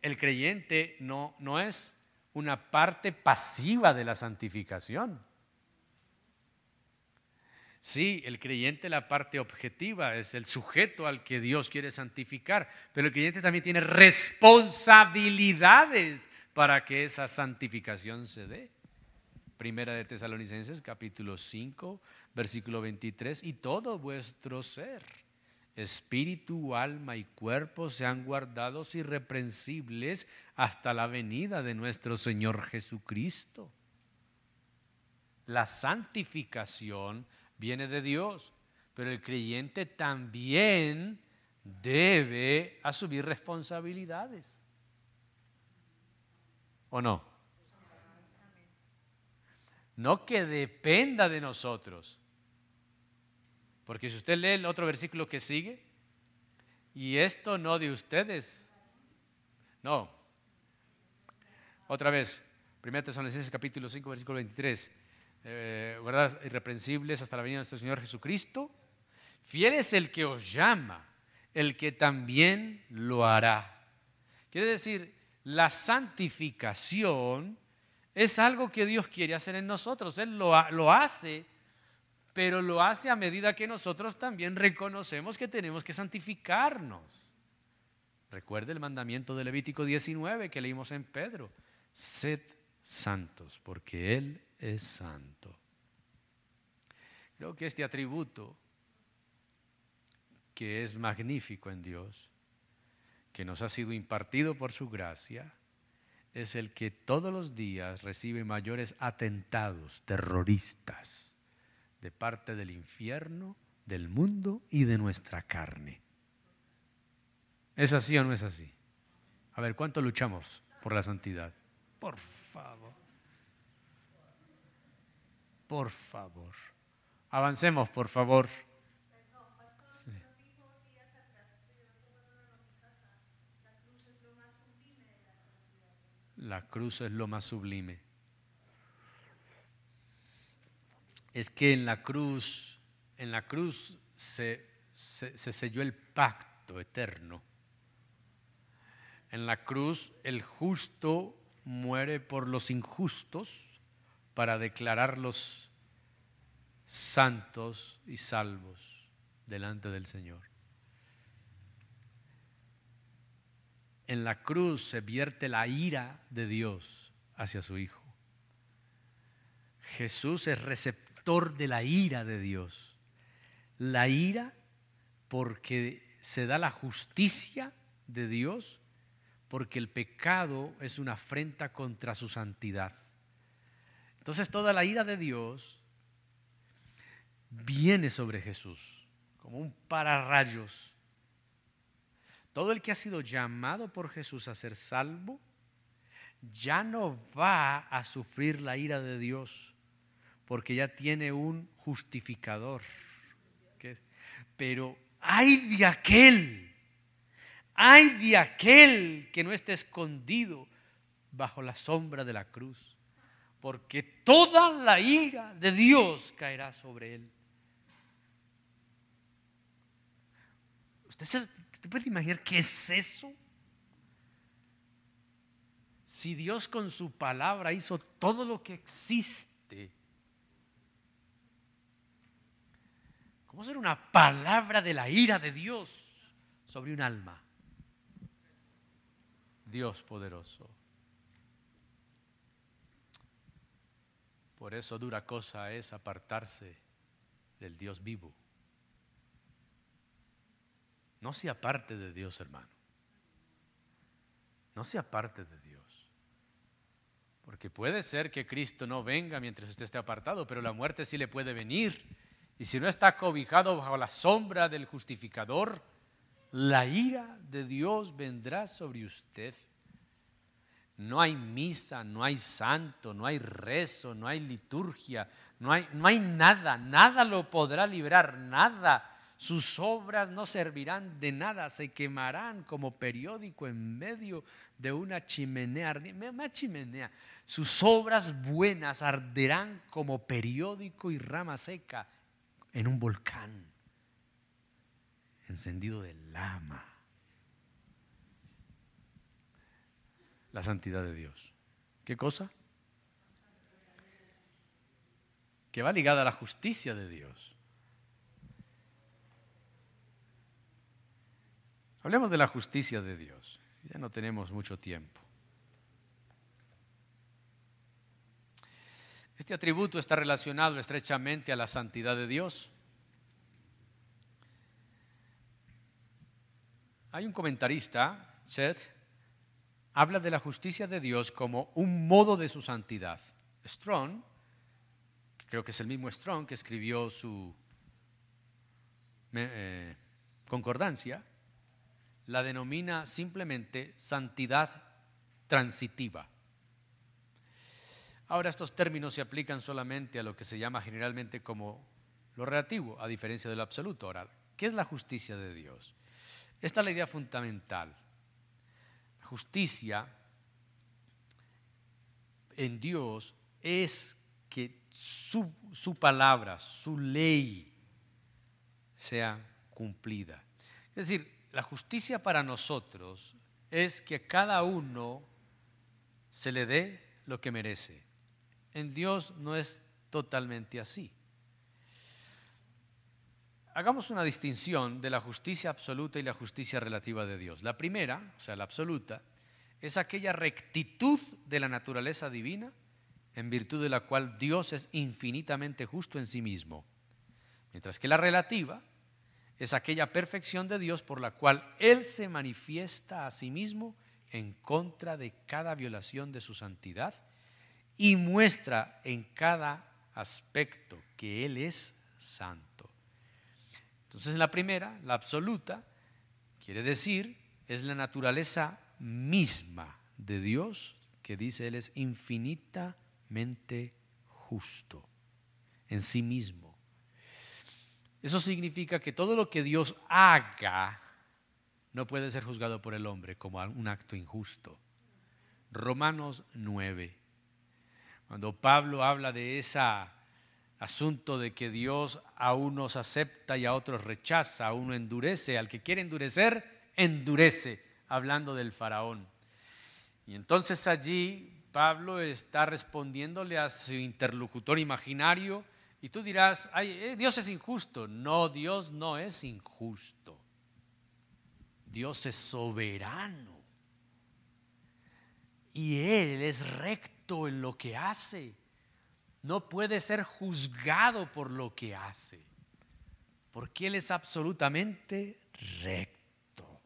el creyente no, no es una parte pasiva de la santificación. Sí, el creyente la parte objetiva es el sujeto al que Dios quiere santificar, pero el creyente también tiene responsabilidades para que esa santificación se dé. Primera de Tesalonicenses capítulo 5, versículo 23, y todo vuestro ser espíritu, alma y cuerpo sean guardados irreprensibles hasta la venida de nuestro Señor Jesucristo. La santificación viene de Dios, pero el creyente también debe asumir responsabilidades. ¿O no? No que dependa de nosotros porque si usted lee el otro versículo que sigue, y esto no de ustedes, no. Otra vez, 1 Tesalonicenses capítulo 5, versículo 23. Eh, ¿Verdad? Irreprensibles hasta la venida de nuestro Señor Jesucristo. Fiel es el que os llama, el que también lo hará. Quiere decir, la santificación es algo que Dios quiere hacer en nosotros. Él lo, lo hace pero lo hace a medida que nosotros también reconocemos que tenemos que santificarnos. Recuerde el mandamiento de Levítico 19 que leímos en Pedro. Sed santos, porque Él es santo. Creo que este atributo, que es magnífico en Dios, que nos ha sido impartido por su gracia, es el que todos los días recibe mayores atentados terroristas de parte del infierno, del mundo y de nuestra carne. ¿Es así o no es así? A ver, ¿cuánto luchamos por la santidad? Por favor. Por favor. Avancemos, por favor. La cruz es lo más sublime. es que en la cruz, en la cruz se, selló el pacto eterno. En la cruz el justo muere por los injustos para declararlos santos y salvos delante del Señor. En la cruz se vierte la ira de Dios hacia su Hijo. Jesús es receptivo de la ira de Dios. La ira porque se da la justicia de Dios, porque el pecado es una afrenta contra su santidad. Entonces toda la ira de Dios viene sobre Jesús como un pararrayos. Todo el que ha sido llamado por Jesús a ser salvo ya no va a sufrir la ira de Dios porque ya tiene un justificador. Pero Ay de aquel, ay de aquel que no esté escondido bajo la sombra de la cruz, porque toda la ira de Dios caerá sobre él. ¿Usted, se, ¿Usted puede imaginar qué es eso? Si Dios con su palabra hizo todo lo que existe, ¿cómo ser una palabra de la ira de Dios sobre un alma? Dios poderoso. Por eso dura cosa es apartarse del Dios vivo. No se aparte de Dios, hermano. No se aparte de Dios. Porque puede ser que Cristo no venga mientras usted esté apartado, pero la muerte sí le puede venir. Y si no está cobijado bajo la sombra del justificador, la ira de Dios vendrá sobre usted. No hay misa, no hay santo, no hay rezo, no hay liturgia, no hay, no hay nada, nada lo podrá librar, nada. Sus obras no servirán de nada, se quemarán como periódico en medio de una chimenea, una chimenea. Sus obras buenas arderán como periódico y rama seca en un volcán encendido de lama. La santidad de Dios. ¿Qué cosa? Que va ligada a la justicia de Dios. Hablemos de la justicia de Dios. Ya no tenemos mucho tiempo. Este atributo está relacionado estrechamente a la santidad de Dios. Hay un comentarista, Seth, habla de la justicia de Dios como un modo de su santidad. Strong, creo que es el mismo Strong que escribió su eh, concordancia, la denomina simplemente santidad transitiva. Ahora estos términos se aplican solamente a lo que se llama generalmente como lo relativo, a diferencia de lo absoluto. Ahora, ¿qué es la justicia de Dios? Esta es la idea fundamental. La justicia en Dios es que su, su palabra, su ley sea cumplida. Es decir, la justicia para nosotros es que a cada uno se le dé lo que merece. En Dios no es totalmente así. Hagamos una distinción de la justicia absoluta y la justicia relativa de Dios. La primera, o sea, la absoluta, es aquella rectitud de la naturaleza divina en virtud de la cual Dios es infinitamente justo en sí mismo. Mientras que la relativa es aquella perfección de Dios por la cual Él se manifiesta a sí mismo en contra de cada violación de su santidad y muestra en cada aspecto que Él es santo. Entonces en la primera, la absoluta, quiere decir, es la naturaleza misma de Dios que dice Él es infinitamente justo en sí mismo. Eso significa que todo lo que Dios haga no puede ser juzgado por el hombre como un acto injusto. Romanos 9. Cuando Pablo habla de ese asunto de que Dios a unos acepta y a otros rechaza, a uno endurece, al que quiere endurecer, endurece, hablando del faraón. Y entonces allí Pablo está respondiéndole a su interlocutor imaginario, y tú dirás, Ay, eh, Dios es injusto. No, Dios no es injusto. Dios es soberano. Y Él es recto en lo que hace. No puede ser juzgado por lo que hace. Porque Él es absolutamente recto.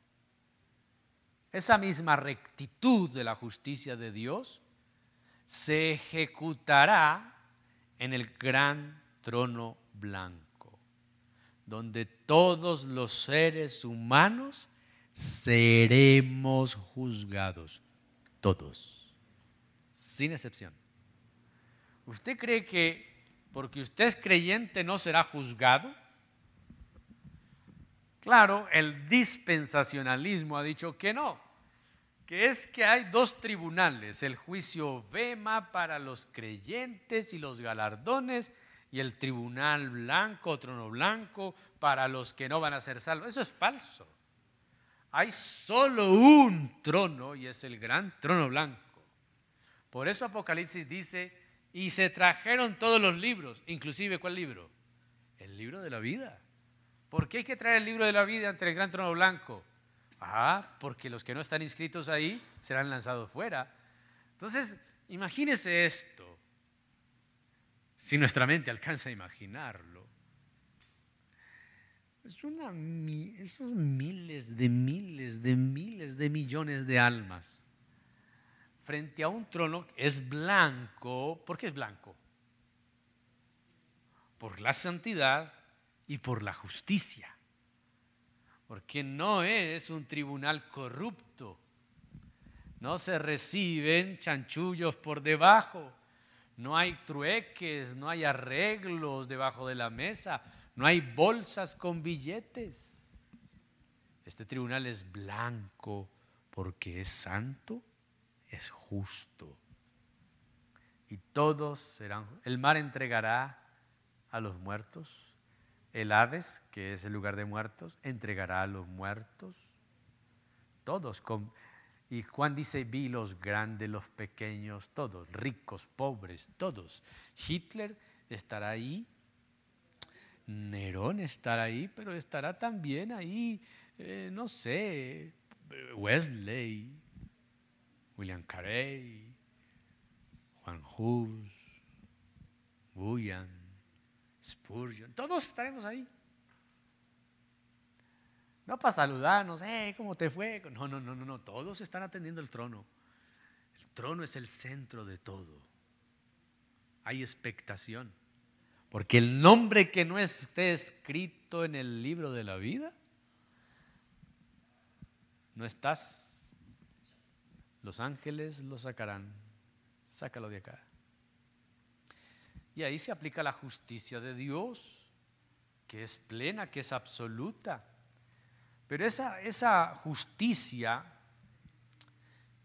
Esa misma rectitud de la justicia de Dios se ejecutará en el gran trono blanco, donde todos los seres humanos seremos juzgados, todos, sin excepción. ¿Usted cree que porque usted es creyente no será juzgado? Claro, el dispensacionalismo ha dicho que no, que es que hay dos tribunales, el juicio Vema para los creyentes y los galardones y el tribunal blanco, trono blanco, para los que no van a ser salvos. Eso es falso. Hay solo un trono y es el gran trono blanco. Por eso Apocalipsis dice, y se trajeron todos los libros, inclusive ¿cuál libro? El libro de la vida. ¿Por qué hay que traer el libro de la vida ante el gran trono blanco? Ah, porque los que no están inscritos ahí serán lanzados fuera. Entonces, imagínese esto, si nuestra mente alcanza a imaginarlo. Es una, esos miles de miles de miles de millones de almas frente a un trono que es blanco. ¿Por qué es blanco? Por la santidad y por la justicia. Porque no es un tribunal corrupto. No se reciben chanchullos por debajo. No hay trueques, no hay arreglos debajo de la mesa. No hay bolsas con billetes. Este tribunal es blanco porque es santo es justo. Y todos serán, el mar entregará a los muertos, el Hades, que es el lugar de muertos, entregará a los muertos, todos. Con, y Juan dice, vi los grandes, los pequeños, todos, ricos, pobres, todos. Hitler estará ahí, Nerón estará ahí, pero estará también ahí, eh, no sé, Wesley, William Carey, Juan Hus, Bullion, Spurgeon, todos estaremos ahí. No para saludarnos, hey, ¿cómo te fue? No, no, no, no, no, todos están atendiendo el trono. El trono es el centro de todo. Hay expectación. Porque el nombre que no esté escrito en el libro de la vida, no estás los ángeles lo sacarán. Sácalo de acá. Y ahí se aplica la justicia de Dios, que es plena, que es absoluta. Pero esa, esa justicia,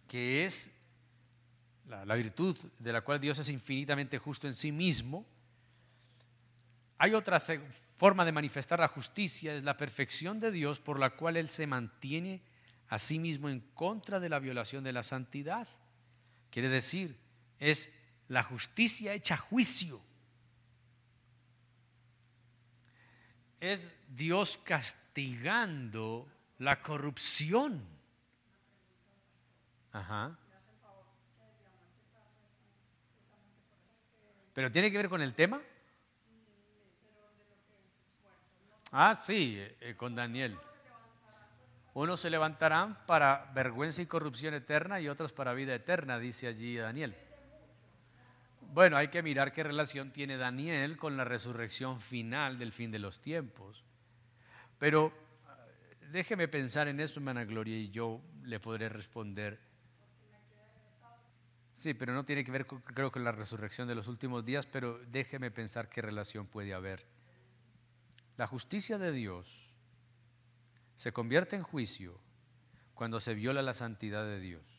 que es la, virtud de la cual Dios es infinitamente justo en sí mismo, hay otra forma de manifestar la justicia, es la perfección de Dios por la cual Él se mantiene asimismo en contra de la violación de la santidad. Quiere decir, es la justicia hecha juicio. Es Dios castigando la corrupción. Ajá. ¿Pero tiene que ver con el tema? Ah, sí, eh, con Daniel. Unos se levantarán para vergüenza y corrupción eterna y otros para vida eterna, dice allí Daniel. Bueno, hay que mirar qué relación tiene Daniel con la resurrección final del fin de los tiempos. Pero eh, déjeme pensar en eso, hermana Gloria, y yo le podré responder. Sí, pero no tiene que ver, creo, con la resurrección de los últimos días, pero déjeme pensar qué relación puede haber. La justicia de Dios se convierte en juicio cuando se viola la santidad de Dios.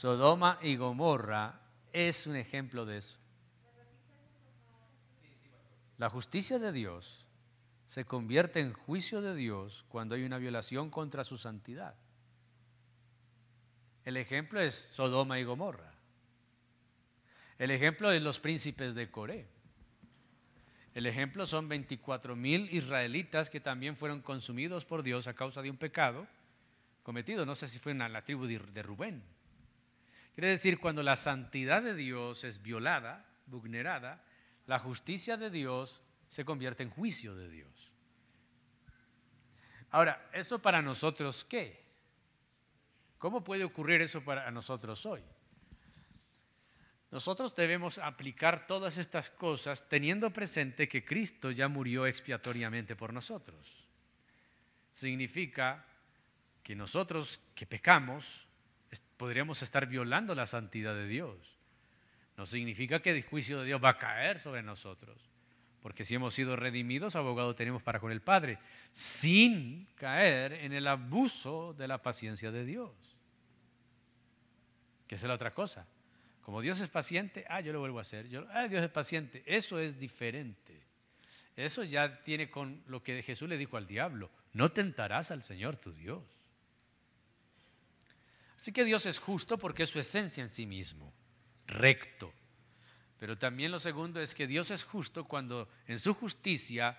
Sodoma y Gomorra es un ejemplo de eso. La justicia de Dios se convierte en juicio de Dios cuando hay una violación contra su santidad. El ejemplo es Sodoma y Gomorra. El ejemplo es los príncipes de Coré. El ejemplo son 24 mil israelitas que también fueron consumidos por Dios a causa de un pecado cometido. No sé si fue en la tribu de Rubén. Quiere decir, cuando la santidad de Dios es violada, vulnerada, la justicia de Dios se convierte en juicio de Dios. Ahora, ¿eso para nosotros qué? ¿Cómo puede ocurrir eso para nosotros hoy? Nosotros debemos aplicar todas estas cosas teniendo presente que Cristo ya murió expiatoriamente por nosotros. Significa que nosotros que pecamos podríamos estar violando la santidad de Dios. No significa que el juicio de Dios va a caer sobre nosotros, porque si hemos sido redimidos, abogado tenemos para con el Padre, sin caer en el abuso de la paciencia de Dios. Que es la otra cosa. Como Dios es paciente, ah, yo lo vuelvo a hacer. Ah, Dios es paciente. Eso es diferente. Eso ya tiene con lo que Jesús le dijo al diablo. No tentarás al Señor tu Dios. Así que Dios es justo porque es su esencia en sí mismo, recto. Pero también lo segundo es que Dios es justo cuando en su justicia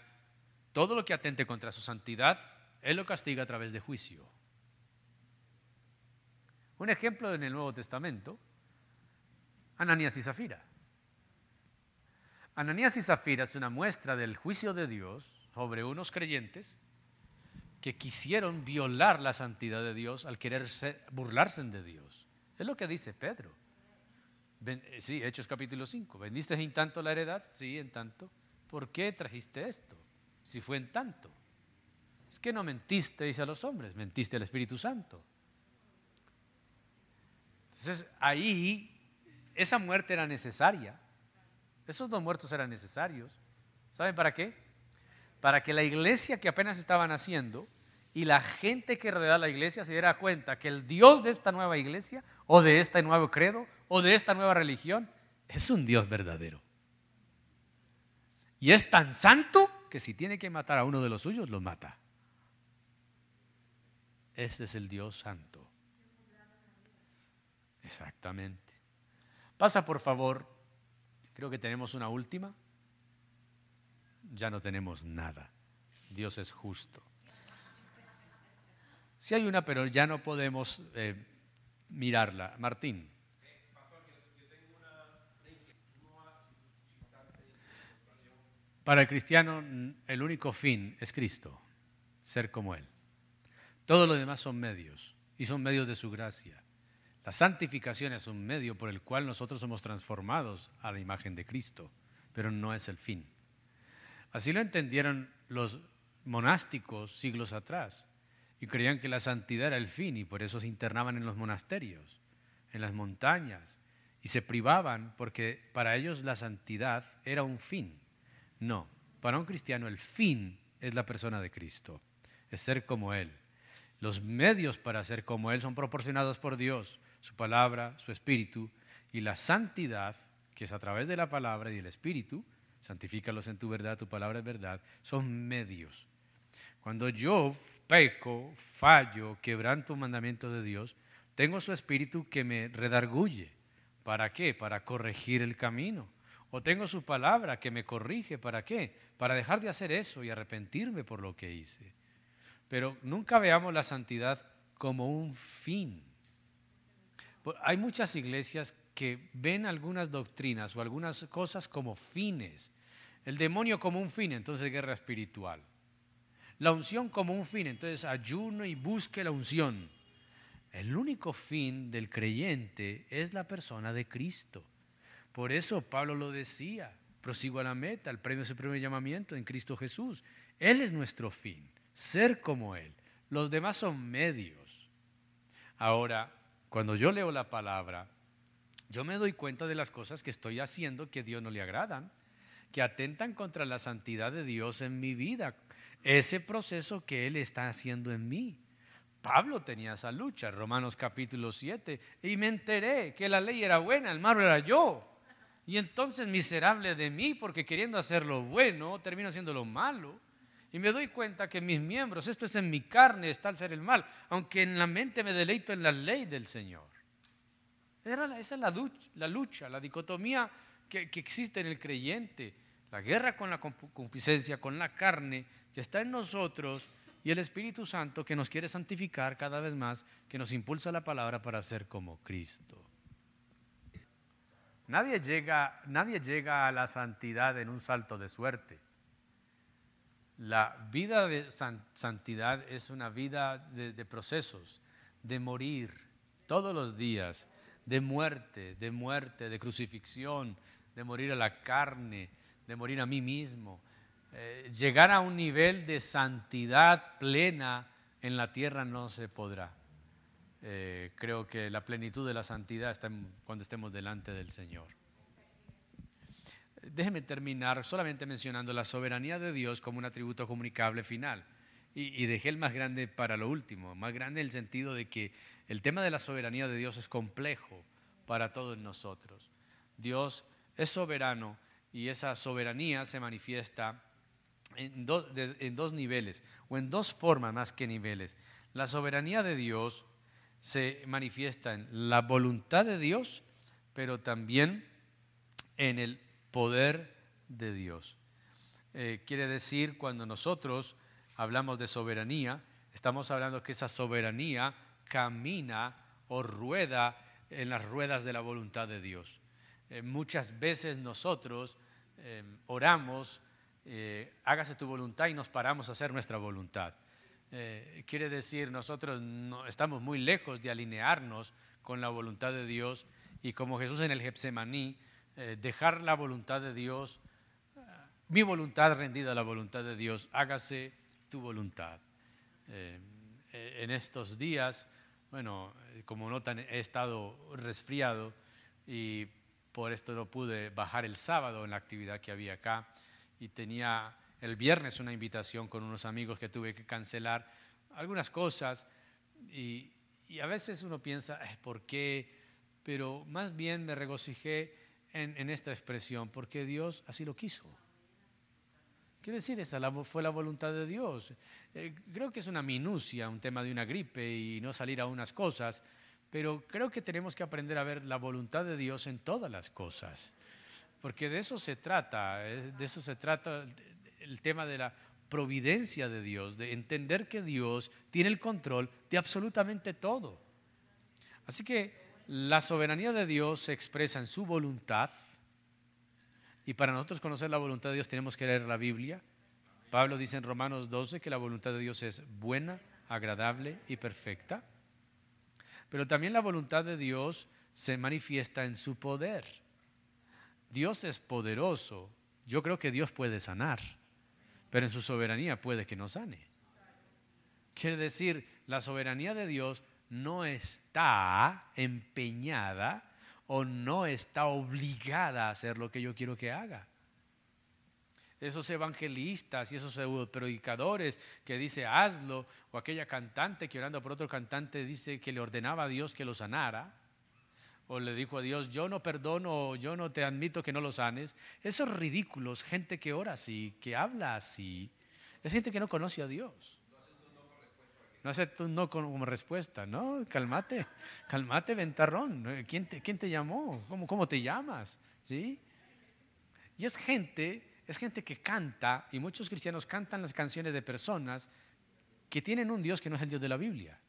todo lo que atente contra su santidad, Él lo castiga a través de juicio. Un ejemplo en el Nuevo Testamento, Ananías y Zafira. Ananías y Zafira es una muestra del juicio de Dios sobre unos creyentes que quisieron violar la santidad de Dios al querer burlarse de Dios. Es lo que dice Pedro. Eh, sí, Hechos capítulo 5. ¿Vendiste en tanto la heredad? Sí, en tanto. ¿Por qué trajiste esto? Si fue en tanto. Es que no mentisteis a los hombres, mentiste al Espíritu Santo. Entonces ahí esa muerte era necesaria. Esos dos muertos eran necesarios. ¿Saben para qué? Para que la iglesia que apenas estaban haciendo y la gente que rodea la iglesia se diera cuenta que el Dios de esta nueva iglesia o de este nuevo credo o de esta nueva religión es un Dios verdadero. Y es tan santo que si tiene que matar a uno de los suyos, lo mata. Este es el Dios santo. Exactamente. Pasa por favor, creo que tenemos una última. Ya no tenemos nada. Dios es justo. Si hay una, pero ya no podemos eh, mirarla. Martín. Para el cristiano el único fin es Cristo, ser como Él. Todos los demás son medios y son medios de su gracia. La santificación es un medio por el cual nosotros somos transformados a la imagen de Cristo, pero no es el fin. Así lo entendieron los monásticos siglos atrás y creían que la santidad era el fin y por eso se internaban en los monasterios, en las montañas y se privaban porque para ellos la santidad era un fin. No, para un cristiano el fin es la persona de Cristo, es ser como Él. Los medios para ser como Él son proporcionados por Dios su palabra, su espíritu, y la santidad, que es a través de la palabra y del espíritu, santifícalos en tu verdad, tu palabra es verdad, son medios. Cuando yo peco, fallo, quebranto un mandamiento de Dios, tengo su espíritu que me redarguye. ¿Para qué? Para corregir el camino. O tengo su palabra que me corrige. ¿Para qué? Para dejar de hacer eso y arrepentirme por lo que hice. Pero nunca veamos la santidad como un fin. Pues, hay muchas iglesias que ven algunas doctrinas o algunas cosas como fines. El demonio como un fin, entonces guerra espiritual. La unción como un fin, entonces ayuno y busque la unción. El único fin del creyente es la persona de Cristo. Por eso Pablo lo decía, prosigo a la meta, el premio es el primer llamamiento en Cristo Jesús. Él es nuestro fin, ser como Él. Los demás son medios. Ahora, cuando yo leo la palabra, yo me doy cuenta de las cosas que estoy haciendo que a Dios no le agradan, que atentan contra la santidad de Dios en mi vida, ese proceso que Él está haciendo en mí. Pablo tenía esa lucha, Romanos capítulo 7, y me enteré que la ley era buena, el malo era yo. Y entonces miserable de mí, porque queriendo hacer lo bueno, termino haciendo lo malo. Y me doy cuenta que mis miembros, esto es en mi carne, está al ser el mal, aunque en la mente me deleito en la ley del Señor. esa es la lucha, la, dicotomía que, que, existe en el creyente, la guerra con la concupiscencia, con la carne, que está en nosotros, y el Espíritu Santo que nos quiere santificar cada vez más, que nos impulsa la palabra para ser como Cristo. Nadie llega, nadie llega a la santidad en un salto de suerte. La vida de santidad es una vida de, procesos, de morir todos los días, de muerte, de muerte, de crucifixión, de morir a la carne, de morir a mí mismo. Eh, llegar a un nivel de santidad plena en la tierra no se podrá. Eh, creo que la plenitud de la santidad está cuando estemos delante del Señor. Déjeme terminar solamente mencionando la soberanía de Dios como un atributo comunicable final. Y, dejé el más grande para lo último, más grande en el sentido de que el tema de la soberanía de Dios es complejo para todos nosotros. Dios es soberano y esa soberanía se manifiesta en, en dos niveles o en dos formas más que niveles. La soberanía de Dios se manifiesta en la voluntad de Dios, pero también en el poder de Dios. Eh, quiere decir, cuando nosotros hablamos de soberanía, estamos hablando que esa soberanía camina o rueda en las ruedas de la voluntad de Dios. Eh, muchas veces nosotros eh, oramos, hágase tu voluntad y nos paramos a hacer nuestra voluntad. quiere decir, nosotros no, estamos muy lejos de alinearnos con la voluntad de Dios y como Jesús en el Getsemaní, eh, dejar la voluntad de Dios, eh, mi voluntad rendida a la voluntad de Dios, hágase tu voluntad. Eh, en estos días, bueno, como notan, he estado resfriado y por esto no pude bajar el sábado en la actividad que había acá y tenía el viernes una invitación con unos amigos que tuve que cancelar algunas cosas y, y a veces uno piensa, ¿por qué? Pero más bien me regocijé en, esta expresión porque Dios así lo quiso. Quiere decir, esa fue la voluntad de Dios. Eh, creo que es una minucia, un tema de una gripe y no salir a unas cosas, pero creo que tenemos que aprender a ver la voluntad de Dios en todas las cosas, porque de eso se trata, eh, de eso se trata el tema de la providencia de Dios, de entender que Dios tiene el control de absolutamente todo. Así que la soberanía de Dios se expresa en su voluntad. Y para nosotros conocer la voluntad de Dios tenemos que leer la Biblia. Pablo dice en Romanos 12 que la voluntad de Dios es buena, agradable y perfecta. Pero también la voluntad de Dios se manifiesta en su poder. Dios es poderoso. Yo creo que Dios puede sanar, pero en su soberanía puede que no sane. Quiere decir, la soberanía de Dios no está empeñada o no está obligada a hacer lo que yo quiero que haga. Esos evangelistas y esos predicadores que dice hazlo, o aquella cantante que orando por otro cantante dice que le ordenaba a Dios que lo sanara, o le dijo a Dios, yo no perdono, yo no te admito que no lo sanes. Esos ridículos, gente que ora así, que habla así, es gente que no conoce a Dios. No acepto un no como respuesta. No, cálmate, cálmate, ventarrón. ¿Quién te, quién te llamó? ¿Cómo, ¿Cómo te llamas? ¿Sí? Y es gente, es gente que canta, y muchos cristianos cantan las canciones de personas que tienen un Dios que no es el Dios de la Biblia.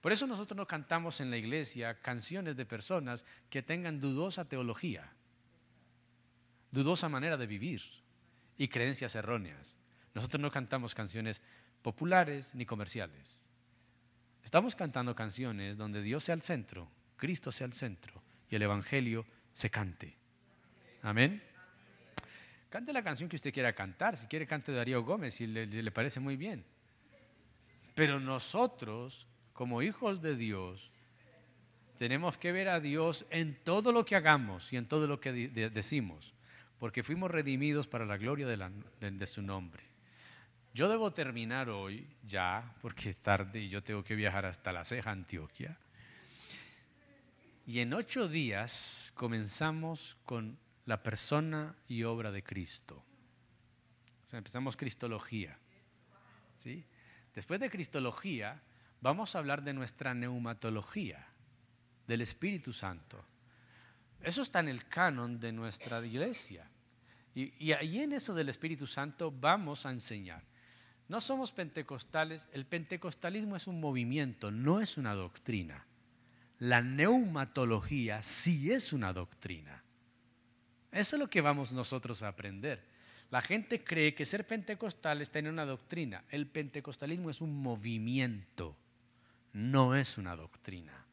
Por eso nosotros no cantamos en la iglesia canciones de personas que tengan dudosa teología, dudosa manera de vivir y creencias erróneas. Nosotros no cantamos canciones populares ni comerciales. Estamos cantando canciones donde Dios sea el centro, Cristo sea el centro y el Evangelio se cante. Amén. Cante la canción que usted quiera cantar. Si quiere, cante Darío Gómez, si le, le parece muy bien. Pero nosotros, como hijos de Dios, tenemos que ver a Dios en todo lo que hagamos y en todo lo que decimos, porque fuimos redimidos para la gloria de su nombre. Yo debo terminar hoy ya, porque es tarde y yo tengo que viajar hasta La Ceja, Antioquia. Y en ocho días comenzamos con la persona y obra de Cristo. O sea, empezamos Cristología. ¿sí? Después de Cristología, vamos a hablar de nuestra neumatología, del Espíritu Santo. Eso está en el canon de nuestra iglesia. Y, y ahí en eso del Espíritu Santo vamos a enseñar. No somos pentecostales, el pentecostalismo es un movimiento, no es una doctrina. La neumatología sí es una doctrina. Eso es lo que vamos nosotros a aprender. La gente cree que ser pentecostal es tener una doctrina. El pentecostalismo es un movimiento, no es una doctrina.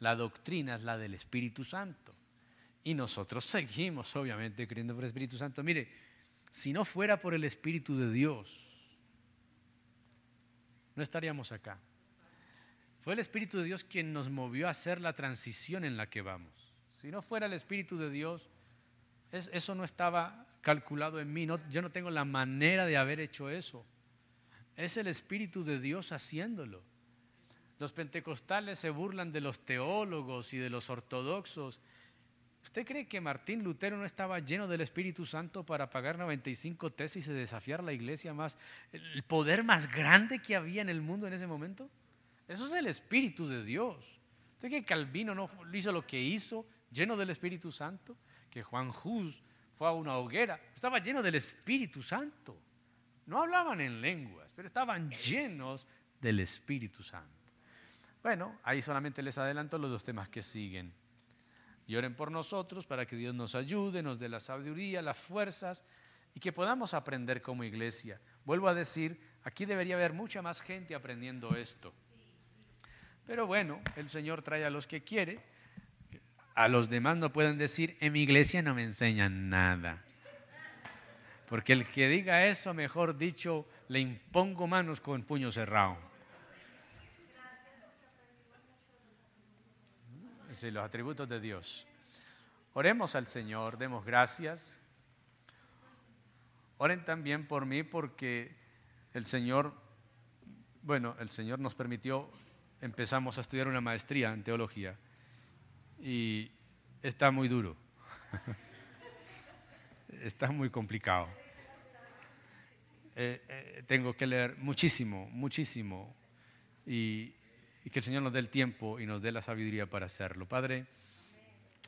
La doctrina es la del Espíritu Santo. Y nosotros [LAUGHS] seguimos, obviamente, creyendo por el Espíritu Santo. Mire, si no fuera por el Espíritu de Dios, no estaríamos acá. Fue el Espíritu de Dios quien nos movió a hacer la transición en la que vamos. Si no fuera el Espíritu de Dios, eso no estaba calculado en mí. yo no tengo la manera de haber hecho eso. Es el Espíritu de Dios haciéndolo. Los pentecostales se burlan de los teólogos y de los ortodoxos. ¿Usted cree que Martín Lutero no estaba lleno del Espíritu Santo para pagar 95 tesis y desafiar la iglesia más, el poder más grande que había en el mundo en ese momento? Eso es el Espíritu de Dios. ¿Usted cree que Calvino no hizo lo que hizo, lleno del Espíritu Santo? Que Juan Hus fue a una hoguera, estaba lleno del Espíritu Santo. No hablaban en lenguas, pero estaban llenos del Espíritu Santo. Bueno, ahí solamente les adelanto los dos temas que siguen. Y oren por nosotros para que Dios nos ayude, nos dé la sabiduría, las fuerzas y que podamos aprender como iglesia. Vuelvo a decir, aquí debería haber mucha más gente aprendiendo esto. Pero bueno, el Señor trae a los que quiere. A los demás no pueden decir, en mi iglesia no me enseñan nada. Porque el que diga eso, mejor dicho, le impongo manos con puño cerrado. Sí, los atributos de Dios. Oremos al Señor, demos gracias. Oren también por mí porque el Señor, bueno, el Señor nos permitió, empezamos a estudiar una maestría en teología y está muy duro, [LAUGHS] está muy complicado. Eh, eh, tengo que leer muchísimo, muchísimo y, y que el Señor nos dé el tiempo y nos dé la sabiduría para hacerlo. Padre,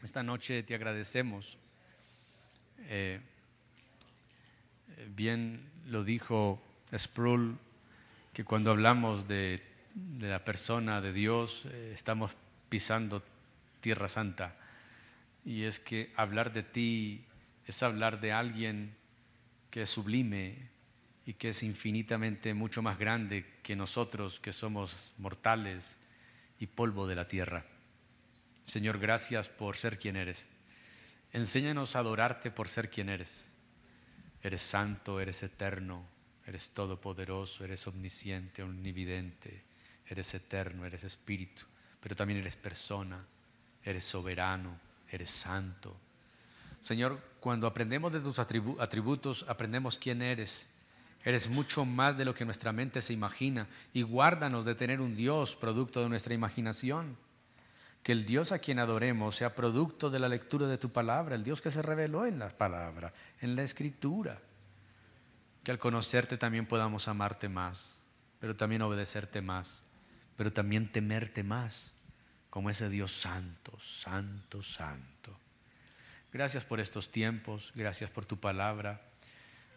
esta noche te agradecemos. Eh, bien lo dijo Sproul, que cuando hablamos de, la persona de Dios eh, estamos pisando tierra santa. Y es que hablar de ti es hablar de alguien que es sublime, y que es infinitamente mucho más grande que nosotros que somos mortales y polvo de la tierra. Señor, gracias por ser quien eres. Enséñanos a adorarte por ser quien eres. Eres santo, eres eterno, eres todopoderoso, eres omnisciente, omnividente, eres eterno, eres espíritu, pero también eres persona, eres soberano, eres santo. Señor, cuando aprendemos de tus atributos, aprendemos quién eres Eres mucho más de lo que nuestra mente se imagina y guárdanos de tener un Dios producto de nuestra imaginación. Que el Dios a quien adoremos sea producto de la lectura de tu palabra, el Dios que se reveló en la palabra, en la escritura. Que al conocerte también podamos amarte más, pero también obedecerte más, pero también temerte más, como ese Dios santo, santo, santo. Gracias por estos tiempos, gracias por tu palabra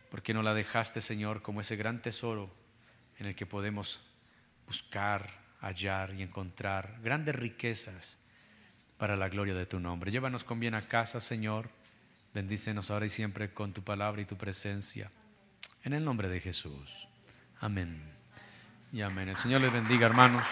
porque no la dejaste, Señor, como ese gran tesoro en el que podemos buscar, hallar y encontrar grandes riquezas para la gloria de tu nombre. Llévanos con bien a casa, Señor. Bendícenos ahora y siempre con tu palabra y tu presencia. En el nombre de Jesús. Amén. Y amén. El Señor les bendiga, hermanos.